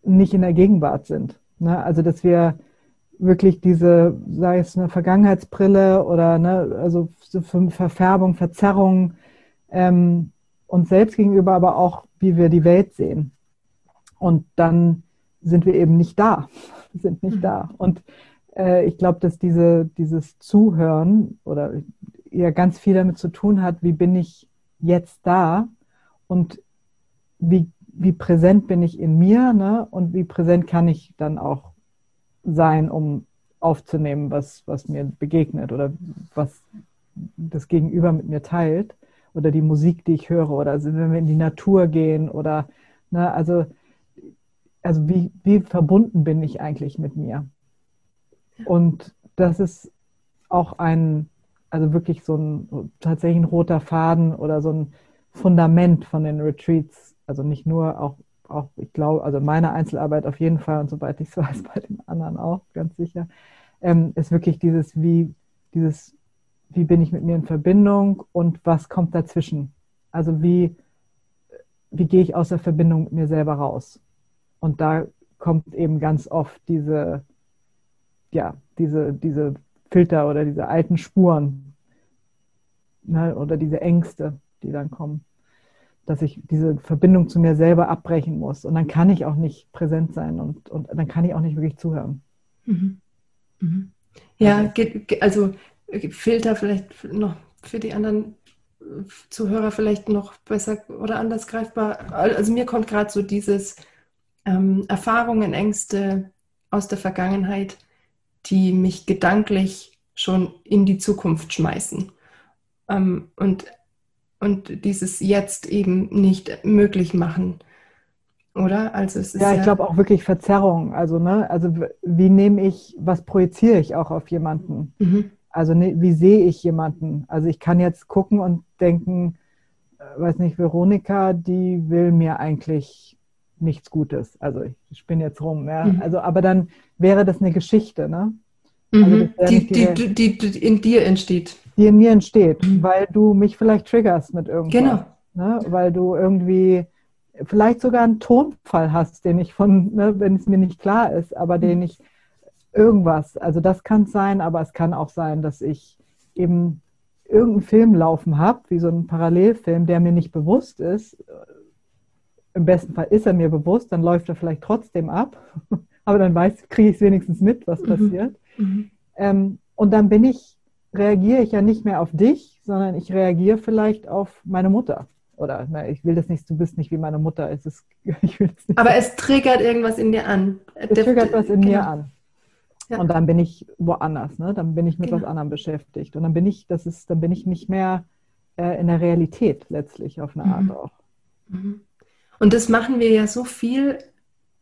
nicht in der Gegenwart sind. Ne? Also dass wir wirklich diese, sei es eine Vergangenheitsbrille oder ne, also so Verfärbung, Verzerrung ähm, uns selbst gegenüber, aber auch wie wir die Welt sehen. Und dann sind wir eben nicht da, <laughs> sind nicht mhm. da. Und äh, ich glaube, dass diese, dieses Zuhören oder ja ganz viel damit zu tun hat, wie bin ich jetzt da und wie wie präsent bin ich in mir ne? und wie präsent kann ich dann auch sein, um aufzunehmen, was, was mir begegnet oder was das Gegenüber mit mir teilt oder die Musik, die ich höre oder also wenn wir in die Natur gehen oder ne, also, also wie, wie verbunden bin ich eigentlich mit mir? Und das ist auch ein, also wirklich so ein tatsächlich ein roter Faden oder so ein Fundament von den Retreats also nicht nur, auch, auch ich glaube, also meine Einzelarbeit auf jeden Fall und soweit ich es <laughs> weiß, bei den anderen auch, ganz sicher, ähm, ist wirklich dieses, wie, dieses, wie bin ich mit mir in Verbindung und was kommt dazwischen? Also wie, wie gehe ich aus der Verbindung mit mir selber raus? Und da kommt eben ganz oft diese, ja, diese, diese Filter oder diese alten Spuren ne, oder diese Ängste, die dann kommen dass ich diese Verbindung zu mir selber abbrechen muss. Und dann kann ich auch nicht präsent sein und, und dann kann ich auch nicht wirklich zuhören. Mhm. Mhm. Ja, also Filter vielleicht noch für die anderen Zuhörer vielleicht noch besser oder anders greifbar. Also mir kommt gerade so dieses ähm, Erfahrungen, Ängste aus der Vergangenheit, die mich gedanklich schon in die Zukunft schmeißen. Ähm, und und dieses Jetzt eben nicht möglich machen. Oder? Also es ist ja, ich glaube auch wirklich Verzerrung. Also, ne, also wie nehme ich, was projiziere ich auch auf jemanden? Mhm. Also ne, wie sehe ich jemanden? Also ich kann jetzt gucken und denken, äh, weiß nicht, Veronika, die will mir eigentlich nichts Gutes. Also ich spinne jetzt rum, ja. Mhm. Also, aber dann wäre das eine Geschichte, ne? Mhm. Also die, die, die, die, in dir entsteht. Die in mir entsteht, mhm. weil du mich vielleicht triggerst mit irgendwas. Genau. Ne? Weil du irgendwie vielleicht sogar einen Tonfall hast, den ich von, ne, wenn es mir nicht klar ist, aber den ich irgendwas, also das kann es sein, aber es kann auch sein, dass ich eben irgendeinen Film laufen habe, wie so ein Parallelfilm, der mir nicht bewusst ist. Im besten Fall ist er mir bewusst, dann läuft er vielleicht trotzdem ab, <laughs> aber dann weiß, kriege ich es wenigstens mit, was mhm. passiert. Mhm. Ähm, und dann bin ich, reagiere ich ja nicht mehr auf dich, sondern ich reagiere vielleicht auf meine Mutter. Oder na, ich will das nicht, du bist nicht wie meine Mutter. Es ist, <laughs> Aber es triggert irgendwas in dir an. Es triggert was in genau. mir an. Ja. Und dann bin ich woanders, ne? Dann bin ich mit genau. was anderem beschäftigt. Und dann bin ich, das ist, dann bin ich nicht mehr äh, in der Realität letztlich auf eine Art mhm. auch. Mhm. Und das machen wir ja so viel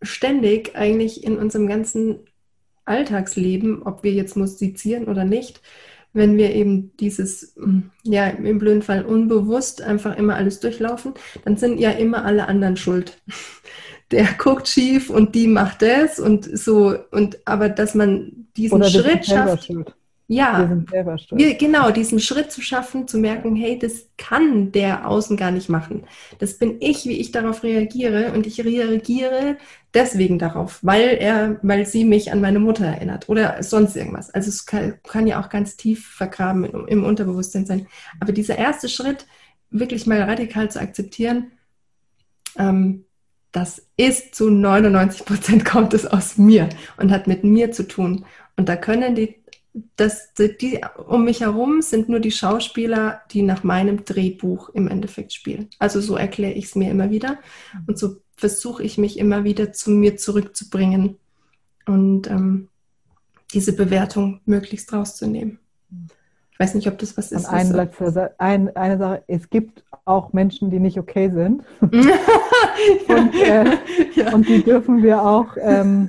ständig eigentlich in unserem ganzen Alltagsleben, ob wir jetzt musizieren oder nicht, wenn wir eben dieses, mm, ja, im blöden Fall unbewusst einfach immer alles durchlaufen, dann sind ja immer alle anderen schuld. <laughs> Der guckt schief und die macht das und so, und aber dass man diesen Schritt schafft. Schuld. Ja, wir, genau, diesen Schritt zu schaffen, zu merken, hey, das kann der außen gar nicht machen. Das bin ich, wie ich darauf reagiere und ich reagiere deswegen darauf, weil er, weil sie mich an meine Mutter erinnert oder sonst irgendwas. Also es kann, kann ja auch ganz tief vergraben im, im Unterbewusstsein sein. Aber dieser erste Schritt, wirklich mal radikal zu akzeptieren, ähm, das ist zu 99 Prozent kommt es aus mir und hat mit mir zu tun. Und da können die, das, die um mich herum sind nur die Schauspieler, die nach meinem Drehbuch im Endeffekt spielen. Also so erkläre ich es mir immer wieder und so versuche ich mich immer wieder zu mir zurückzubringen und ähm, diese Bewertung möglichst rauszunehmen. Ich weiß nicht, ob das was ist. Und ein letzter, ein, eine Sache, es gibt auch Menschen, die nicht okay sind. <laughs> und, äh, ja. und, die dürfen wir auch, ähm,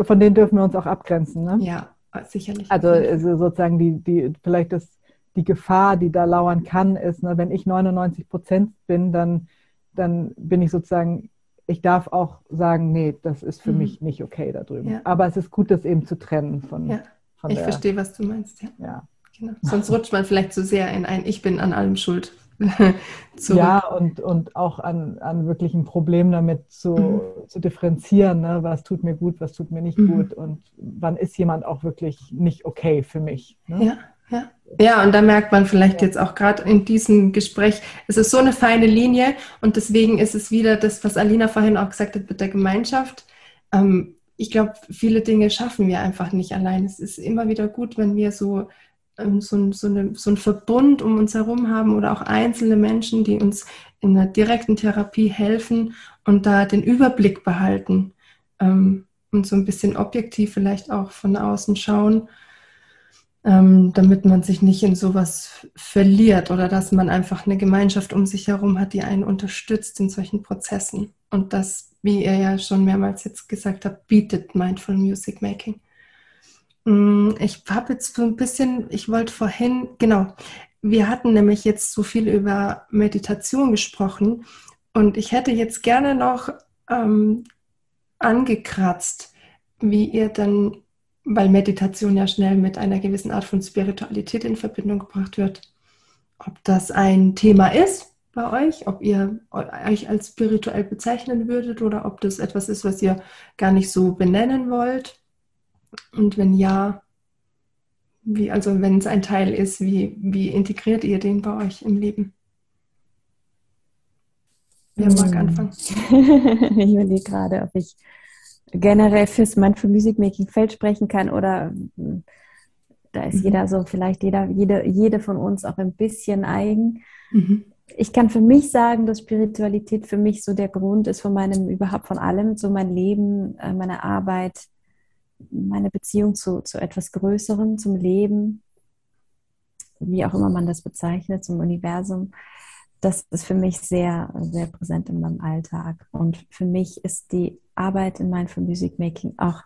von denen dürfen wir uns auch abgrenzen. Ne? Ja, sicherlich. Also, also sozusagen die, die, vielleicht das, die Gefahr, die da lauern kann, ist, ne, wenn ich 99 Prozent bin, dann, dann bin ich sozusagen, ich darf auch sagen, nee, das ist für mhm. mich nicht okay da drüben. Ja. Aber es ist gut, das eben zu trennen von. Ja. von ich der, verstehe, was du meinst, ja. ja. Genau. Sonst rutscht man vielleicht zu so sehr in ein Ich bin an allem schuld. <laughs> ja, und, und auch an, an wirklich ein Problem damit zu, mhm. zu differenzieren, ne? was tut mir gut, was tut mir nicht mhm. gut und wann ist jemand auch wirklich nicht okay für mich. Ne? Ja. Ja. ja, und da merkt man vielleicht ja. jetzt auch gerade in diesem Gespräch, es ist so eine feine Linie und deswegen ist es wieder das, was Alina vorhin auch gesagt hat mit der Gemeinschaft. Ähm, ich glaube, viele Dinge schaffen wir einfach nicht allein. Es ist immer wieder gut, wenn wir so so, ein, so, eine, so ein Verbund um uns herum haben oder auch einzelne Menschen, die uns in der direkten Therapie helfen und da den Überblick behalten ähm, und so ein bisschen objektiv vielleicht auch von außen schauen, ähm, damit man sich nicht in sowas verliert oder dass man einfach eine Gemeinschaft um sich herum hat, die einen unterstützt in solchen Prozessen. Und das, wie ihr ja schon mehrmals jetzt gesagt habt, bietet Mindful Music Making. Mm, ich habe jetzt so ein bisschen, ich wollte vorhin, genau, wir hatten nämlich jetzt so viel über Meditation gesprochen und ich hätte jetzt gerne noch ähm, angekratzt, wie ihr dann, weil Meditation ja schnell mit einer gewissen Art von Spiritualität in Verbindung gebracht wird, ob das ein Thema ist bei euch, ob ihr euch als spirituell bezeichnen würdet oder ob das etwas ist, was ihr gar nicht so benennen wollt. Und wenn ja, wie, also wenn es ein Teil ist, wie, wie integriert ihr den bei euch im Leben? Wer mag hm. anfangen? <laughs> ich überlege gerade, ob ich generell fürs Mindful Music Making Feld sprechen kann oder hm, da ist mhm. jeder so, vielleicht jeder, jede, jede von uns auch ein bisschen eigen. Mhm. Ich kann für mich sagen, dass Spiritualität für mich so der Grund ist von meinem, überhaupt von allem, so mein Leben, äh, meine Arbeit, meine Beziehung zu, zu etwas Größerem, zum Leben, wie auch immer man das bezeichnet, zum Universum, das ist für mich sehr, sehr präsent in meinem Alltag. Und für mich ist die Arbeit in Mindful Music Making auch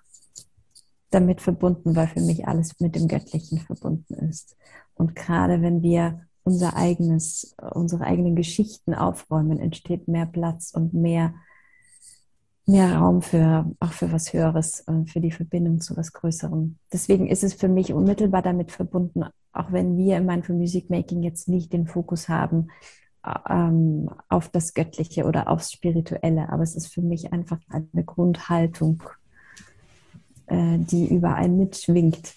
damit verbunden, weil für mich alles mit dem Göttlichen verbunden ist. Und gerade wenn wir unser eigenes, unsere eigenen Geschichten aufräumen, entsteht mehr Platz und mehr mehr Raum für auch für was Höheres und für die Verbindung zu was Größerem. Deswegen ist es für mich unmittelbar damit verbunden, auch wenn wir im Mindful Music Making jetzt nicht den Fokus haben ähm, auf das Göttliche oder aufs Spirituelle, aber es ist für mich einfach eine Grundhaltung, äh, die überall mitschwingt,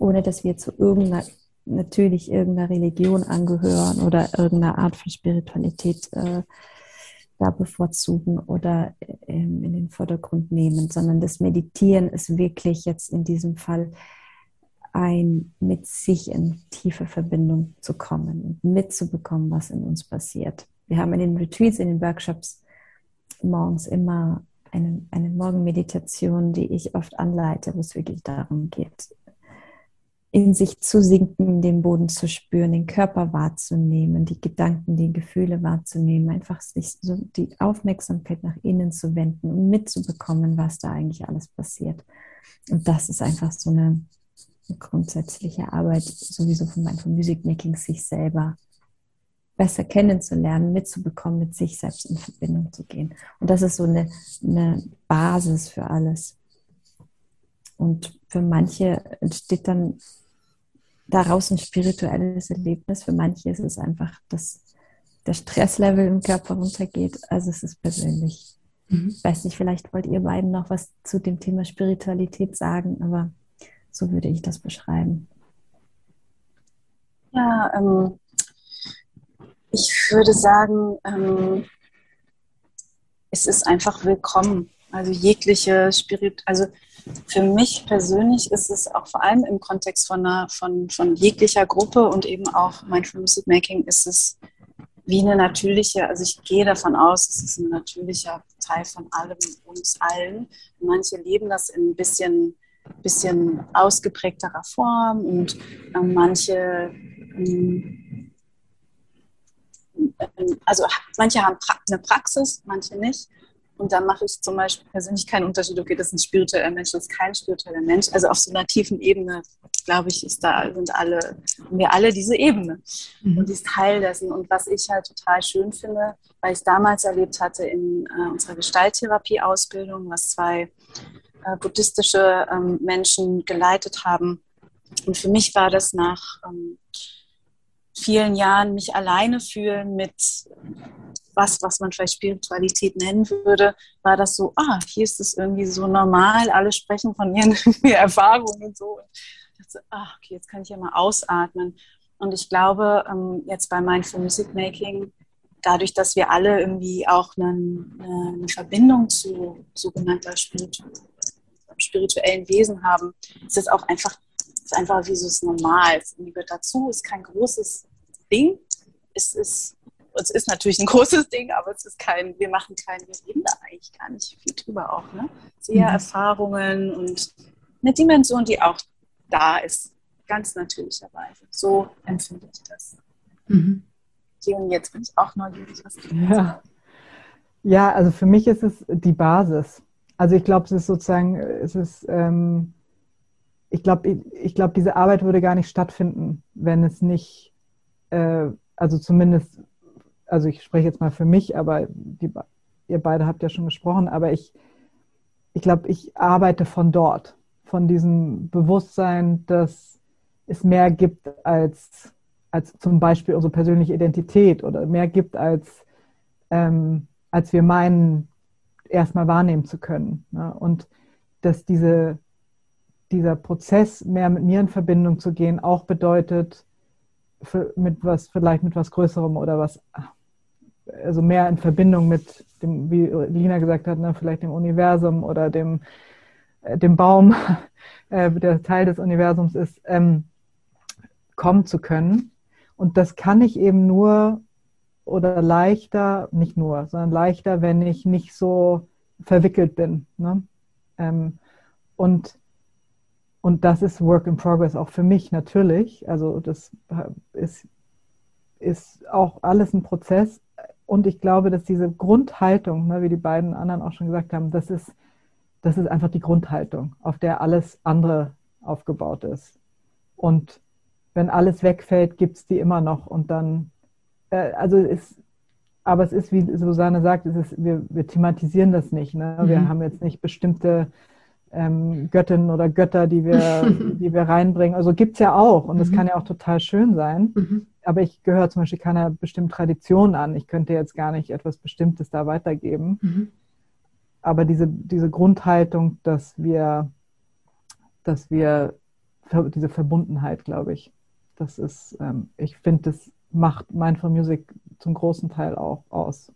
ohne dass wir zu irgendeiner natürlich irgendeiner Religion angehören oder irgendeiner Art von Spiritualität äh, da bevorzugen oder ähm, in den Vordergrund nehmen, sondern das Meditieren ist wirklich jetzt in diesem Fall ein mit sich in tiefe Verbindung zu kommen und mitzubekommen, was in uns passiert. Wir haben in den Retreats, in den Workshops morgens immer eine, eine Morgenmeditation, die ich oft anleite, wo es wirklich darum geht, in sich zu sinken, den Boden zu spüren, den Körper wahrzunehmen, die Gedanken, die Gefühle wahrzunehmen, einfach sich so die Aufmerksamkeit nach innen zu wenden und mitzubekommen, was da eigentlich alles passiert. Und das ist einfach so eine, grundsätzliche Arbeit, sowieso von Mindful Music Making, sich selber besser kennenzulernen, mitzubekommen, mit sich selbst in Verbindung zu gehen. Und das ist so eine, eine Basis für alles. Und für manche entsteht dann daraus ein spirituelles Erlebnis. Für manche ist es einfach, dass der Stresslevel im Körper runtergeht. Also es ist persönlich. Mhm. Ich weiß nicht, vielleicht wollt ihr beiden noch was zu dem Thema Spiritualität sagen, aber so würde ich das beschreiben. Ja, ähm, ich würde sagen, ähm, es ist einfach willkommen. Also jegliche Spirit, also für mich persönlich ist es auch vor allem im Kontext von, einer, von, von jeglicher Gruppe und eben auch Mindful Music Making ist es wie eine natürliche, also ich gehe davon aus, es ist ein natürlicher Teil von allem, uns allen. Manche leben das in ein bisschen, bisschen ausgeprägterer Form und äh, manche, ähm, also manche haben eine Praxis, manche nicht. Und da mache ich zum Beispiel persönlich keinen Unterschied, okay, das ist ein spiritueller Mensch, das ist kein spiritueller Mensch. Also auf so einer tiefen Ebene, glaube ich, ist da, sind alle, haben wir alle diese Ebene. Mhm. Und die ist Teil dessen. Und was ich halt total schön finde, weil ich damals erlebt hatte in äh, unserer Gestalttherapie-Ausbildung, was zwei äh, buddhistische ähm, Menschen geleitet haben. Und für mich war das nach ähm, vielen Jahren mich alleine fühlen mit was, was man vielleicht Spiritualität nennen würde, war das so, ah, hier ist es irgendwie so normal, alle sprechen von ihren <laughs> Erfahrungen und so. Ich dachte, ah, okay, jetzt kann ich ja mal ausatmen. Und ich glaube, ähm, jetzt bei Mindful Music Making, dadurch, dass wir alle irgendwie auch eine, eine Verbindung zu sogenannter spirituellen Wesen haben, ist es auch einfach, ist einfach wie so das Normal. Es gehört dazu, ist kein großes Ding. Es ist es ist natürlich ein großes <laughs> Ding, aber es ist kein, wir machen kein, wir reden da eigentlich gar nicht viel drüber auch. Ne? Sehr mhm. Erfahrungen und eine Dimension, die auch da ist, ganz natürlicherweise. So empfinde ich das. Mhm. Und jetzt bin ich auch neugierig, was du ja. ja, also für mich ist es die Basis. Also ich glaube, es ist sozusagen, es ist, ähm, ich glaube, ich, ich glaube, diese Arbeit würde gar nicht stattfinden, wenn es nicht, äh, also zumindest also ich spreche jetzt mal für mich, aber die, ihr beide habt ja schon gesprochen, aber ich, ich glaube, ich arbeite von dort, von diesem Bewusstsein, dass es mehr gibt als, als zum Beispiel unsere persönliche Identität oder mehr gibt als, ähm, als wir meinen, erstmal wahrnehmen zu können. Ne? Und dass diese, dieser Prozess, mehr mit mir in Verbindung zu gehen, auch bedeutet, für, mit was, vielleicht mit was Größerem oder was also mehr in Verbindung mit dem, wie Lina gesagt hat, ne, vielleicht dem Universum oder dem, äh, dem Baum, <laughs> äh, der Teil des Universums ist, ähm, kommen zu können. Und das kann ich eben nur oder leichter, nicht nur, sondern leichter, wenn ich nicht so verwickelt bin. Ne? Ähm, und, und das ist Work in Progress auch für mich natürlich. Also das ist, ist auch alles ein Prozess, und ich glaube, dass diese Grundhaltung, ne, wie die beiden anderen auch schon gesagt haben, das ist, das ist einfach die Grundhaltung, auf der alles andere aufgebaut ist. Und wenn alles wegfällt, gibt es die immer noch. Und dann, äh, also ist, aber es ist, wie Susanne sagt, es ist, wir, wir thematisieren das nicht. Ne? Wir mhm. haben jetzt nicht bestimmte ähm, Göttinnen oder Götter, die wir, <laughs> die wir reinbringen. Also gibt es ja auch. Und das mhm. kann ja auch total schön sein. Mhm aber ich gehöre zum Beispiel keiner bestimmten Tradition an. Ich könnte jetzt gar nicht etwas Bestimmtes da weitergeben. Mhm. Aber diese, diese Grundhaltung, dass wir, dass wir diese Verbundenheit, glaube ich, das ist, ähm, ich finde, das macht Mindful Music zum großen Teil auch aus.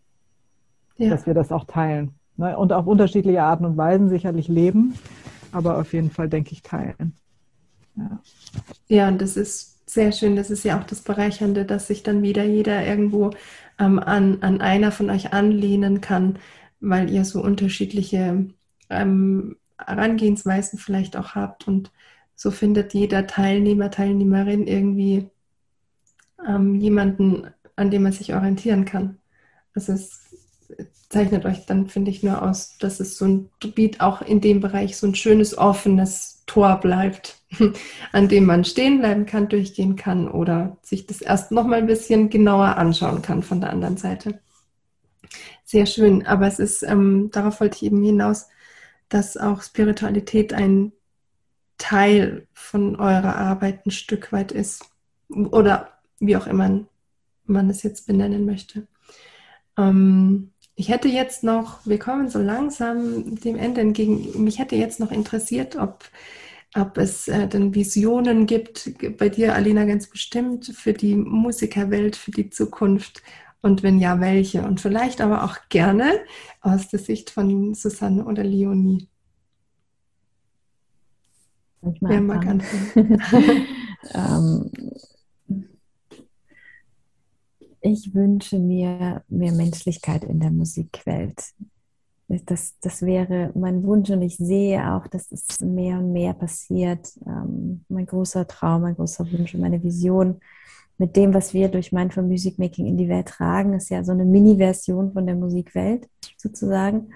Ja. Dass wir das auch teilen. Ne? Und auf unterschiedliche Arten und Weisen sicherlich leben, aber auf jeden Fall, denke ich, teilen. Ja, ja und das ist sehr schön. Das ist ja auch das Bereichernde, dass sich dann wieder jeder irgendwo ähm, an, an einer von euch anlehnen kann, weil ihr so unterschiedliche ähm, Herangehensweisen vielleicht auch habt. Und so findet jeder Teilnehmer, Teilnehmerin irgendwie ähm, jemanden, an dem man sich orientieren kann. Also es zeichnet euch dann, finde ich, nur aus, dass es so ein Gebiet auch in dem Bereich so ein schönes, offenes Tor bleibt, <laughs> an dem man stehen bleiben kann, durchgehen kann oder sich das erst noch mal ein bisschen genauer anschauen kann von der anderen Seite. Sehr schön, aber es ist, ähm, darauf wollte ich eben hinaus, dass auch Spiritualität ein Teil von eurer Arbeit ein Stück weit ist oder wie auch immer man es jetzt benennen möchte. Ähm, ich hätte jetzt noch, wir kommen so langsam dem Ende entgegen, mich hätte jetzt noch interessiert, ob, ob es äh, denn Visionen gibt, bei dir, Alina, ganz bestimmt, für die Musikerwelt, für die Zukunft, Und wenn ja, welche? Und vielleicht aber auch gerne aus der Sicht von Susanne oder Leonie. Wer mag anfangen? <laughs> <laughs> ähm, ich wünsche mir mehr Menschlichkeit in der Musikwelt. Das, das wäre mein Wunsch und ich sehe auch, dass es mehr und mehr passiert. Ähm, mein großer Traum, mein großer Wunsch und meine Vision mit dem, was wir durch Mindful Music Making in die Welt tragen, ist ja so eine Mini-Version von der Musikwelt sozusagen,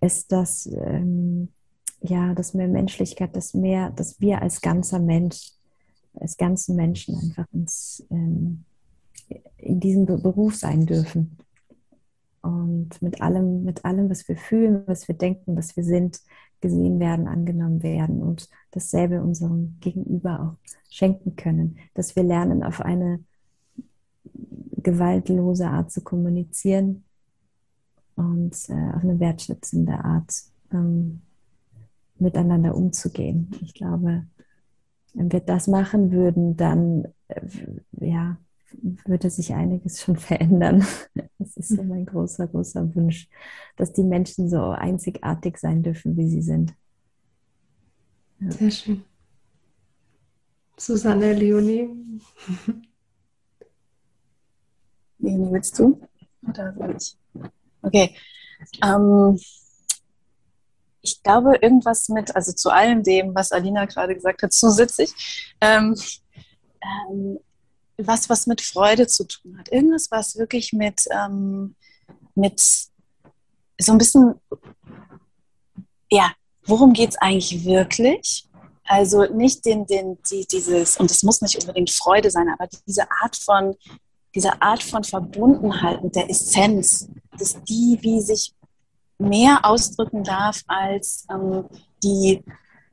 ist das, ähm, ja, das mehr Menschlichkeit, das mehr, dass wir als ganzer Mensch, als ganzen Menschen einfach ins, ähm, in diesem Beruf sein dürfen. Und mit allem, mit allem, was wir fühlen, was wir denken, was wir sind, gesehen werden, angenommen werden und dasselbe unserem Gegenüber auch schenken können. Dass wir lernen, auf eine gewaltlose Art zu kommunizieren und äh, auf eine wertschätzende Art ähm, miteinander umzugehen. Ich glaube, wenn wir das machen würden, dann äh, ja, würde sich einiges schon <laughs> verändern. Das ist so mein großer, großer Wunsch, dass die Menschen so einzigartig sein dürfen, wie sie sind. Ja. Sehr schön. Susanne Leonie. Leonie, willst du? Oder soll ich? Okay. Ähm, ich glaube, irgendwas mit, also zu allem dem, was Alina gerade gesagt hat, zusätzlich, ähm, ähm, was, was mit Freude zu tun hat. Irgendwas, was wirklich mit, ähm, mit so ein bisschen, ja, worum geht es eigentlich wirklich? Also nicht den, den, die, dieses, und es muss nicht unbedingt Freude sein, aber diese Art von, diese Art von Verbundenheit mit der Essenz, dass die wie sich mehr ausdrücken darf als ähm, die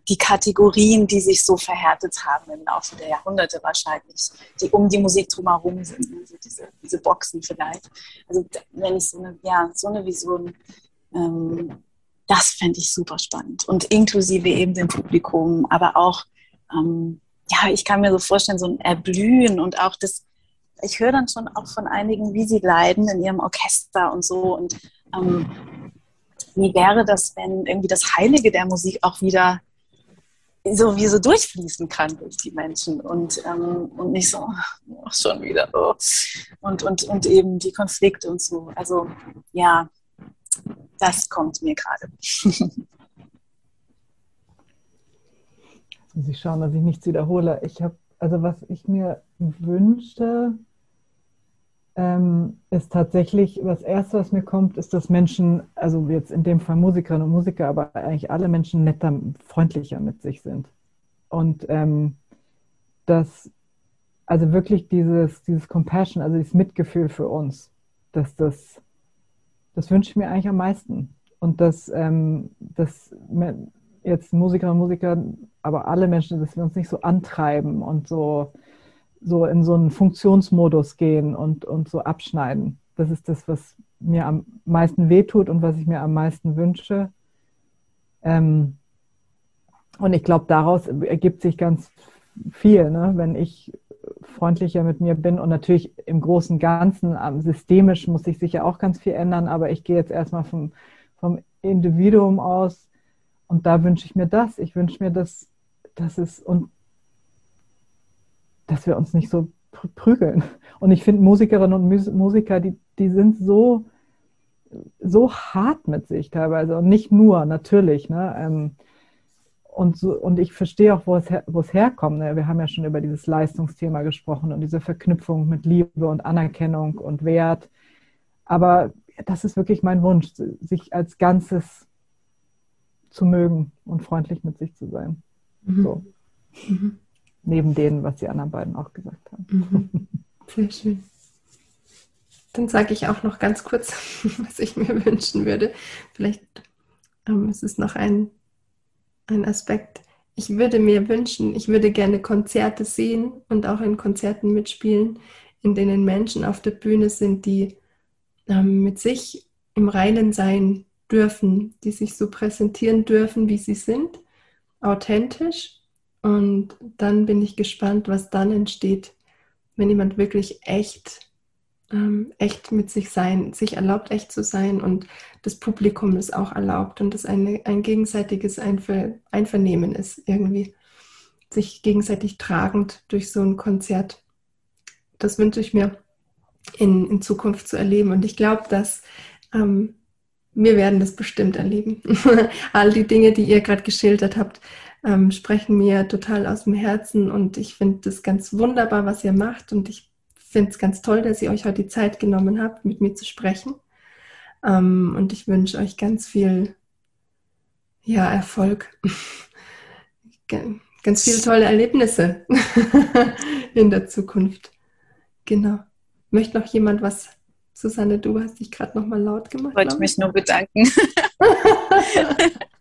die Kategorien, die sich so verhärtet haben im Laufe der Jahrhunderte wahrscheinlich, die um die Musik drumherum sind, also diese, diese Boxen vielleicht. Also wenn ich so eine, ja, so eine Vision, ähm, das fände ich super spannend. Und inklusive eben dem Publikum, aber auch, ähm, ja, ich kann mir so vorstellen, so ein Erblühen und auch das, ich höre dann schon auch von einigen, wie sie leiden in ihrem Orchester und so. Und ähm, wie wäre das, wenn irgendwie das Heilige der Musik auch wieder so wie so durchfließen kann durch die Menschen und, ähm, und nicht so oh, schon wieder oh. und, und, und eben die Konflikte und so. Also ja, das kommt mir gerade. Ich schauen, dass ich nichts wiederhole. Ich habe, also was ich mir wünschte, ähm, ist tatsächlich, das Erste, was mir kommt, ist, dass Menschen, also jetzt in dem Fall Musikerinnen und Musiker, aber eigentlich alle Menschen netter, freundlicher mit sich sind. Und ähm, dass, also wirklich dieses, dieses Compassion, also dieses Mitgefühl für uns, dass das, das wünsche ich mir eigentlich am meisten. Und dass, ähm, dass jetzt Musikerinnen und Musiker, aber alle Menschen, dass wir uns nicht so antreiben und so, so in so einen Funktionsmodus gehen und, und so abschneiden. Das ist das, was mir am meisten wehtut und was ich mir am meisten wünsche. Ähm, und ich glaube, daraus ergibt sich ganz viel, ne? wenn ich freundlicher mit mir bin und natürlich im großen Ganzen, systemisch muss sich sicher auch ganz viel ändern, aber ich gehe jetzt erstmal vom, vom Individuum aus und da wünsche ich mir das. Ich wünsche mir, dass, dass es und dass wir uns nicht so prügeln. Und ich finde Musikerinnen und Musiker, die, die sind so, so hart mit sich teilweise und nicht nur, natürlich. Ne? Ähm, und, so, und ich verstehe auch, wo es, her, wo es herkommt. Ne? Wir haben ja schon über dieses Leistungsthema gesprochen und diese Verknüpfung mit Liebe und Anerkennung und Wert. Aber das ist wirklich mein Wunsch, sich als Ganzes zu mögen und freundlich mit sich zu sein. Mhm. So. Mhm neben denen, was die anderen beiden auch gesagt haben. Mhm. Sehr schön. Dann sage ich auch noch ganz kurz, <laughs> was ich mir wünschen würde. Vielleicht ähm, ist es noch ein, ein Aspekt. Ich würde mir wünschen, ich würde gerne Konzerte sehen und auch in Konzerten mitspielen, in denen Menschen auf der Bühne sind, die ähm, mit sich im Reinen sein dürfen, die sich so präsentieren dürfen, wie sie sind, authentisch und dann bin ich gespannt, was dann entsteht, wenn jemand wirklich echt ähm, echt mit sich sein, sich erlaubt, echt zu sein und das Publikum ist auch erlaubt und das eine, ein gegenseitiges Einver Einvernehmen ist irgendwie, sich gegenseitig tragend durch so ein Konzert. Das wünsche ich mir in, in Zukunft zu erleben und ich glaube, dass ähm, wir werden das bestimmt erleben. <laughs> All die Dinge, die ihr gerade geschildert habt, ähm, sprechen mir total aus dem Herzen und ich finde das ganz wunderbar, was ihr macht und ich finde es ganz toll, dass ihr euch heute die Zeit genommen habt, mit mir zu sprechen. Ähm, und ich wünsche euch ganz viel ja, Erfolg, <laughs> ganz viele tolle Erlebnisse <laughs> in der Zukunft. Genau. Möchte noch jemand was Susanne, du hast dich gerade noch mal laut gemacht. Ich wollte mich nur bedanken. <laughs>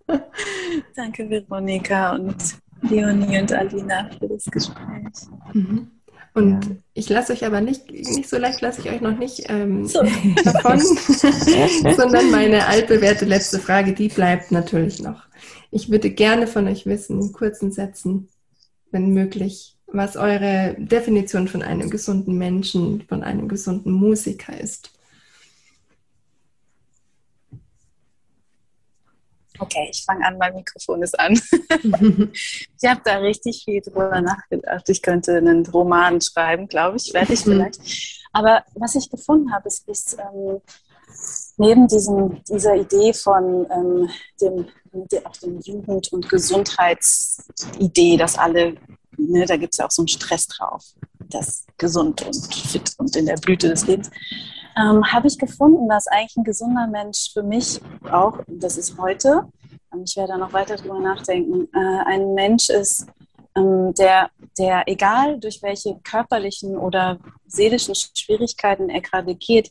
Danke, Veronika und Leonie und Alina für das Gespräch. Mhm. Und ja. ich lasse euch aber nicht, nicht so leicht lasse ich euch noch nicht ähm, so. <laughs> davon, <laughs> sondern meine altbewährte letzte Frage, die bleibt natürlich noch. Ich würde gerne von euch wissen, in kurzen Sätzen, wenn möglich, was eure Definition von einem gesunden Menschen, von einem gesunden Musiker ist. Okay, ich fange an, mein Mikrofon ist an. <laughs> ich habe da richtig viel drüber nachgedacht. Ich könnte einen Roman schreiben, glaube ich, werde ich mhm. vielleicht. Aber was ich gefunden habe, ist, ist ähm, neben diesem, dieser Idee von ähm, dem, auch dem Jugend- und Gesundheitsidee, dass alle ne, da gibt es ja auch so einen Stress drauf, das gesund und fit und in der Blüte des Lebens, ähm, habe ich gefunden, dass eigentlich ein gesunder Mensch für mich auch, das ist heute, ähm, ich werde da noch weiter drüber nachdenken, äh, ein Mensch ist, ähm, der, der, egal durch welche körperlichen oder seelischen Schwierigkeiten er gerade geht,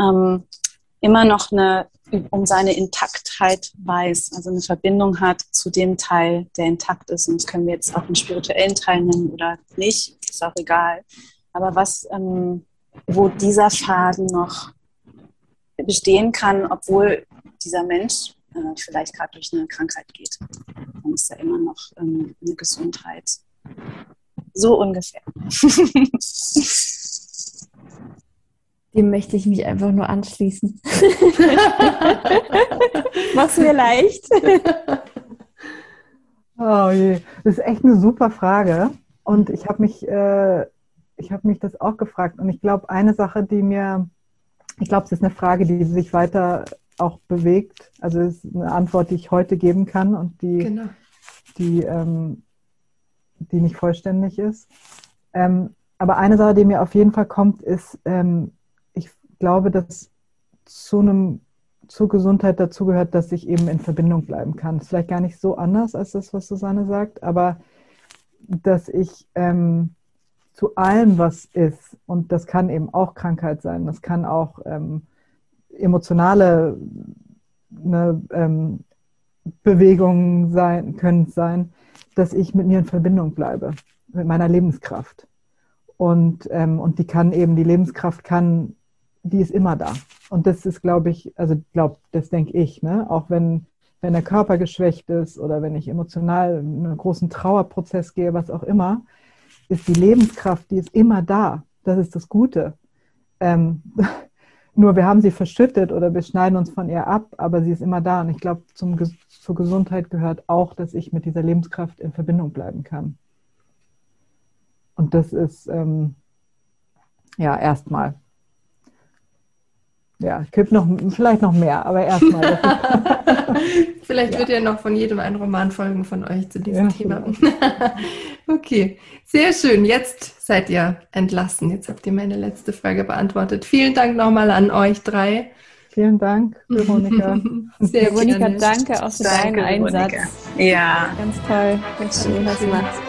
ähm, immer noch eine, um seine Intaktheit weiß, also eine Verbindung hat zu dem Teil, der intakt ist. Und das können wir jetzt auch einen spirituellen Teil nennen oder nicht, ist auch egal. Aber was, ähm, wo dieser Faden noch bestehen kann, obwohl dieser Mensch äh, vielleicht gerade durch eine Krankheit geht, dann ist da immer noch ähm, eine Gesundheit. So ungefähr. <laughs> Dem möchte ich mich einfach nur anschließen. <laughs> Mach's mir leicht. <laughs> oh je, das ist echt eine super Frage. Und ich habe mich, äh, ich habe mich das auch gefragt. Und ich glaube, eine Sache, die mir, ich glaube, es ist eine Frage, die sich weiter auch bewegt. Also es ist eine Antwort, die ich heute geben kann und die, genau. die, ähm, die nicht vollständig ist. Ähm, aber eine Sache, die mir auf jeden Fall kommt, ist, ähm, glaube, dass zu einem zur Gesundheit dazugehört, dass ich eben in Verbindung bleiben kann. Das ist vielleicht gar nicht so anders als das, was Susanne sagt, aber dass ich ähm, zu allem, was ist, und das kann eben auch Krankheit sein, das kann auch ähm, emotionale ne, ähm, Bewegungen sein, können sein, dass ich mit mir in Verbindung bleibe, mit meiner Lebenskraft. Und, ähm, und die kann eben, die Lebenskraft kann die ist immer da. Und das ist, glaube ich, also glaube, das denke ich, ne? auch wenn, wenn der Körper geschwächt ist oder wenn ich emotional in einen großen Trauerprozess gehe, was auch immer, ist die Lebenskraft, die ist immer da. Das ist das Gute. Ähm, <laughs> nur wir haben sie verschüttet oder wir schneiden uns von ihr ab, aber sie ist immer da. Und ich glaube, zur Gesundheit gehört auch, dass ich mit dieser Lebenskraft in Verbindung bleiben kann. Und das ist ähm, ja erstmal ja, ich könnte noch, vielleicht noch mehr, aber erstmal. <laughs> <laughs> vielleicht ja. wird ja noch von jedem ein Roman folgen von euch zu diesem ja, Thema. <laughs> okay, sehr schön. Jetzt seid ihr entlassen. Jetzt habt ihr meine letzte Frage beantwortet. Vielen Dank nochmal an euch drei. Vielen Dank, Veronika. Sehr Veronika, danke auch für danke, deinen Einsatz. Ja. Ganz toll. Ganz schön, was du machst.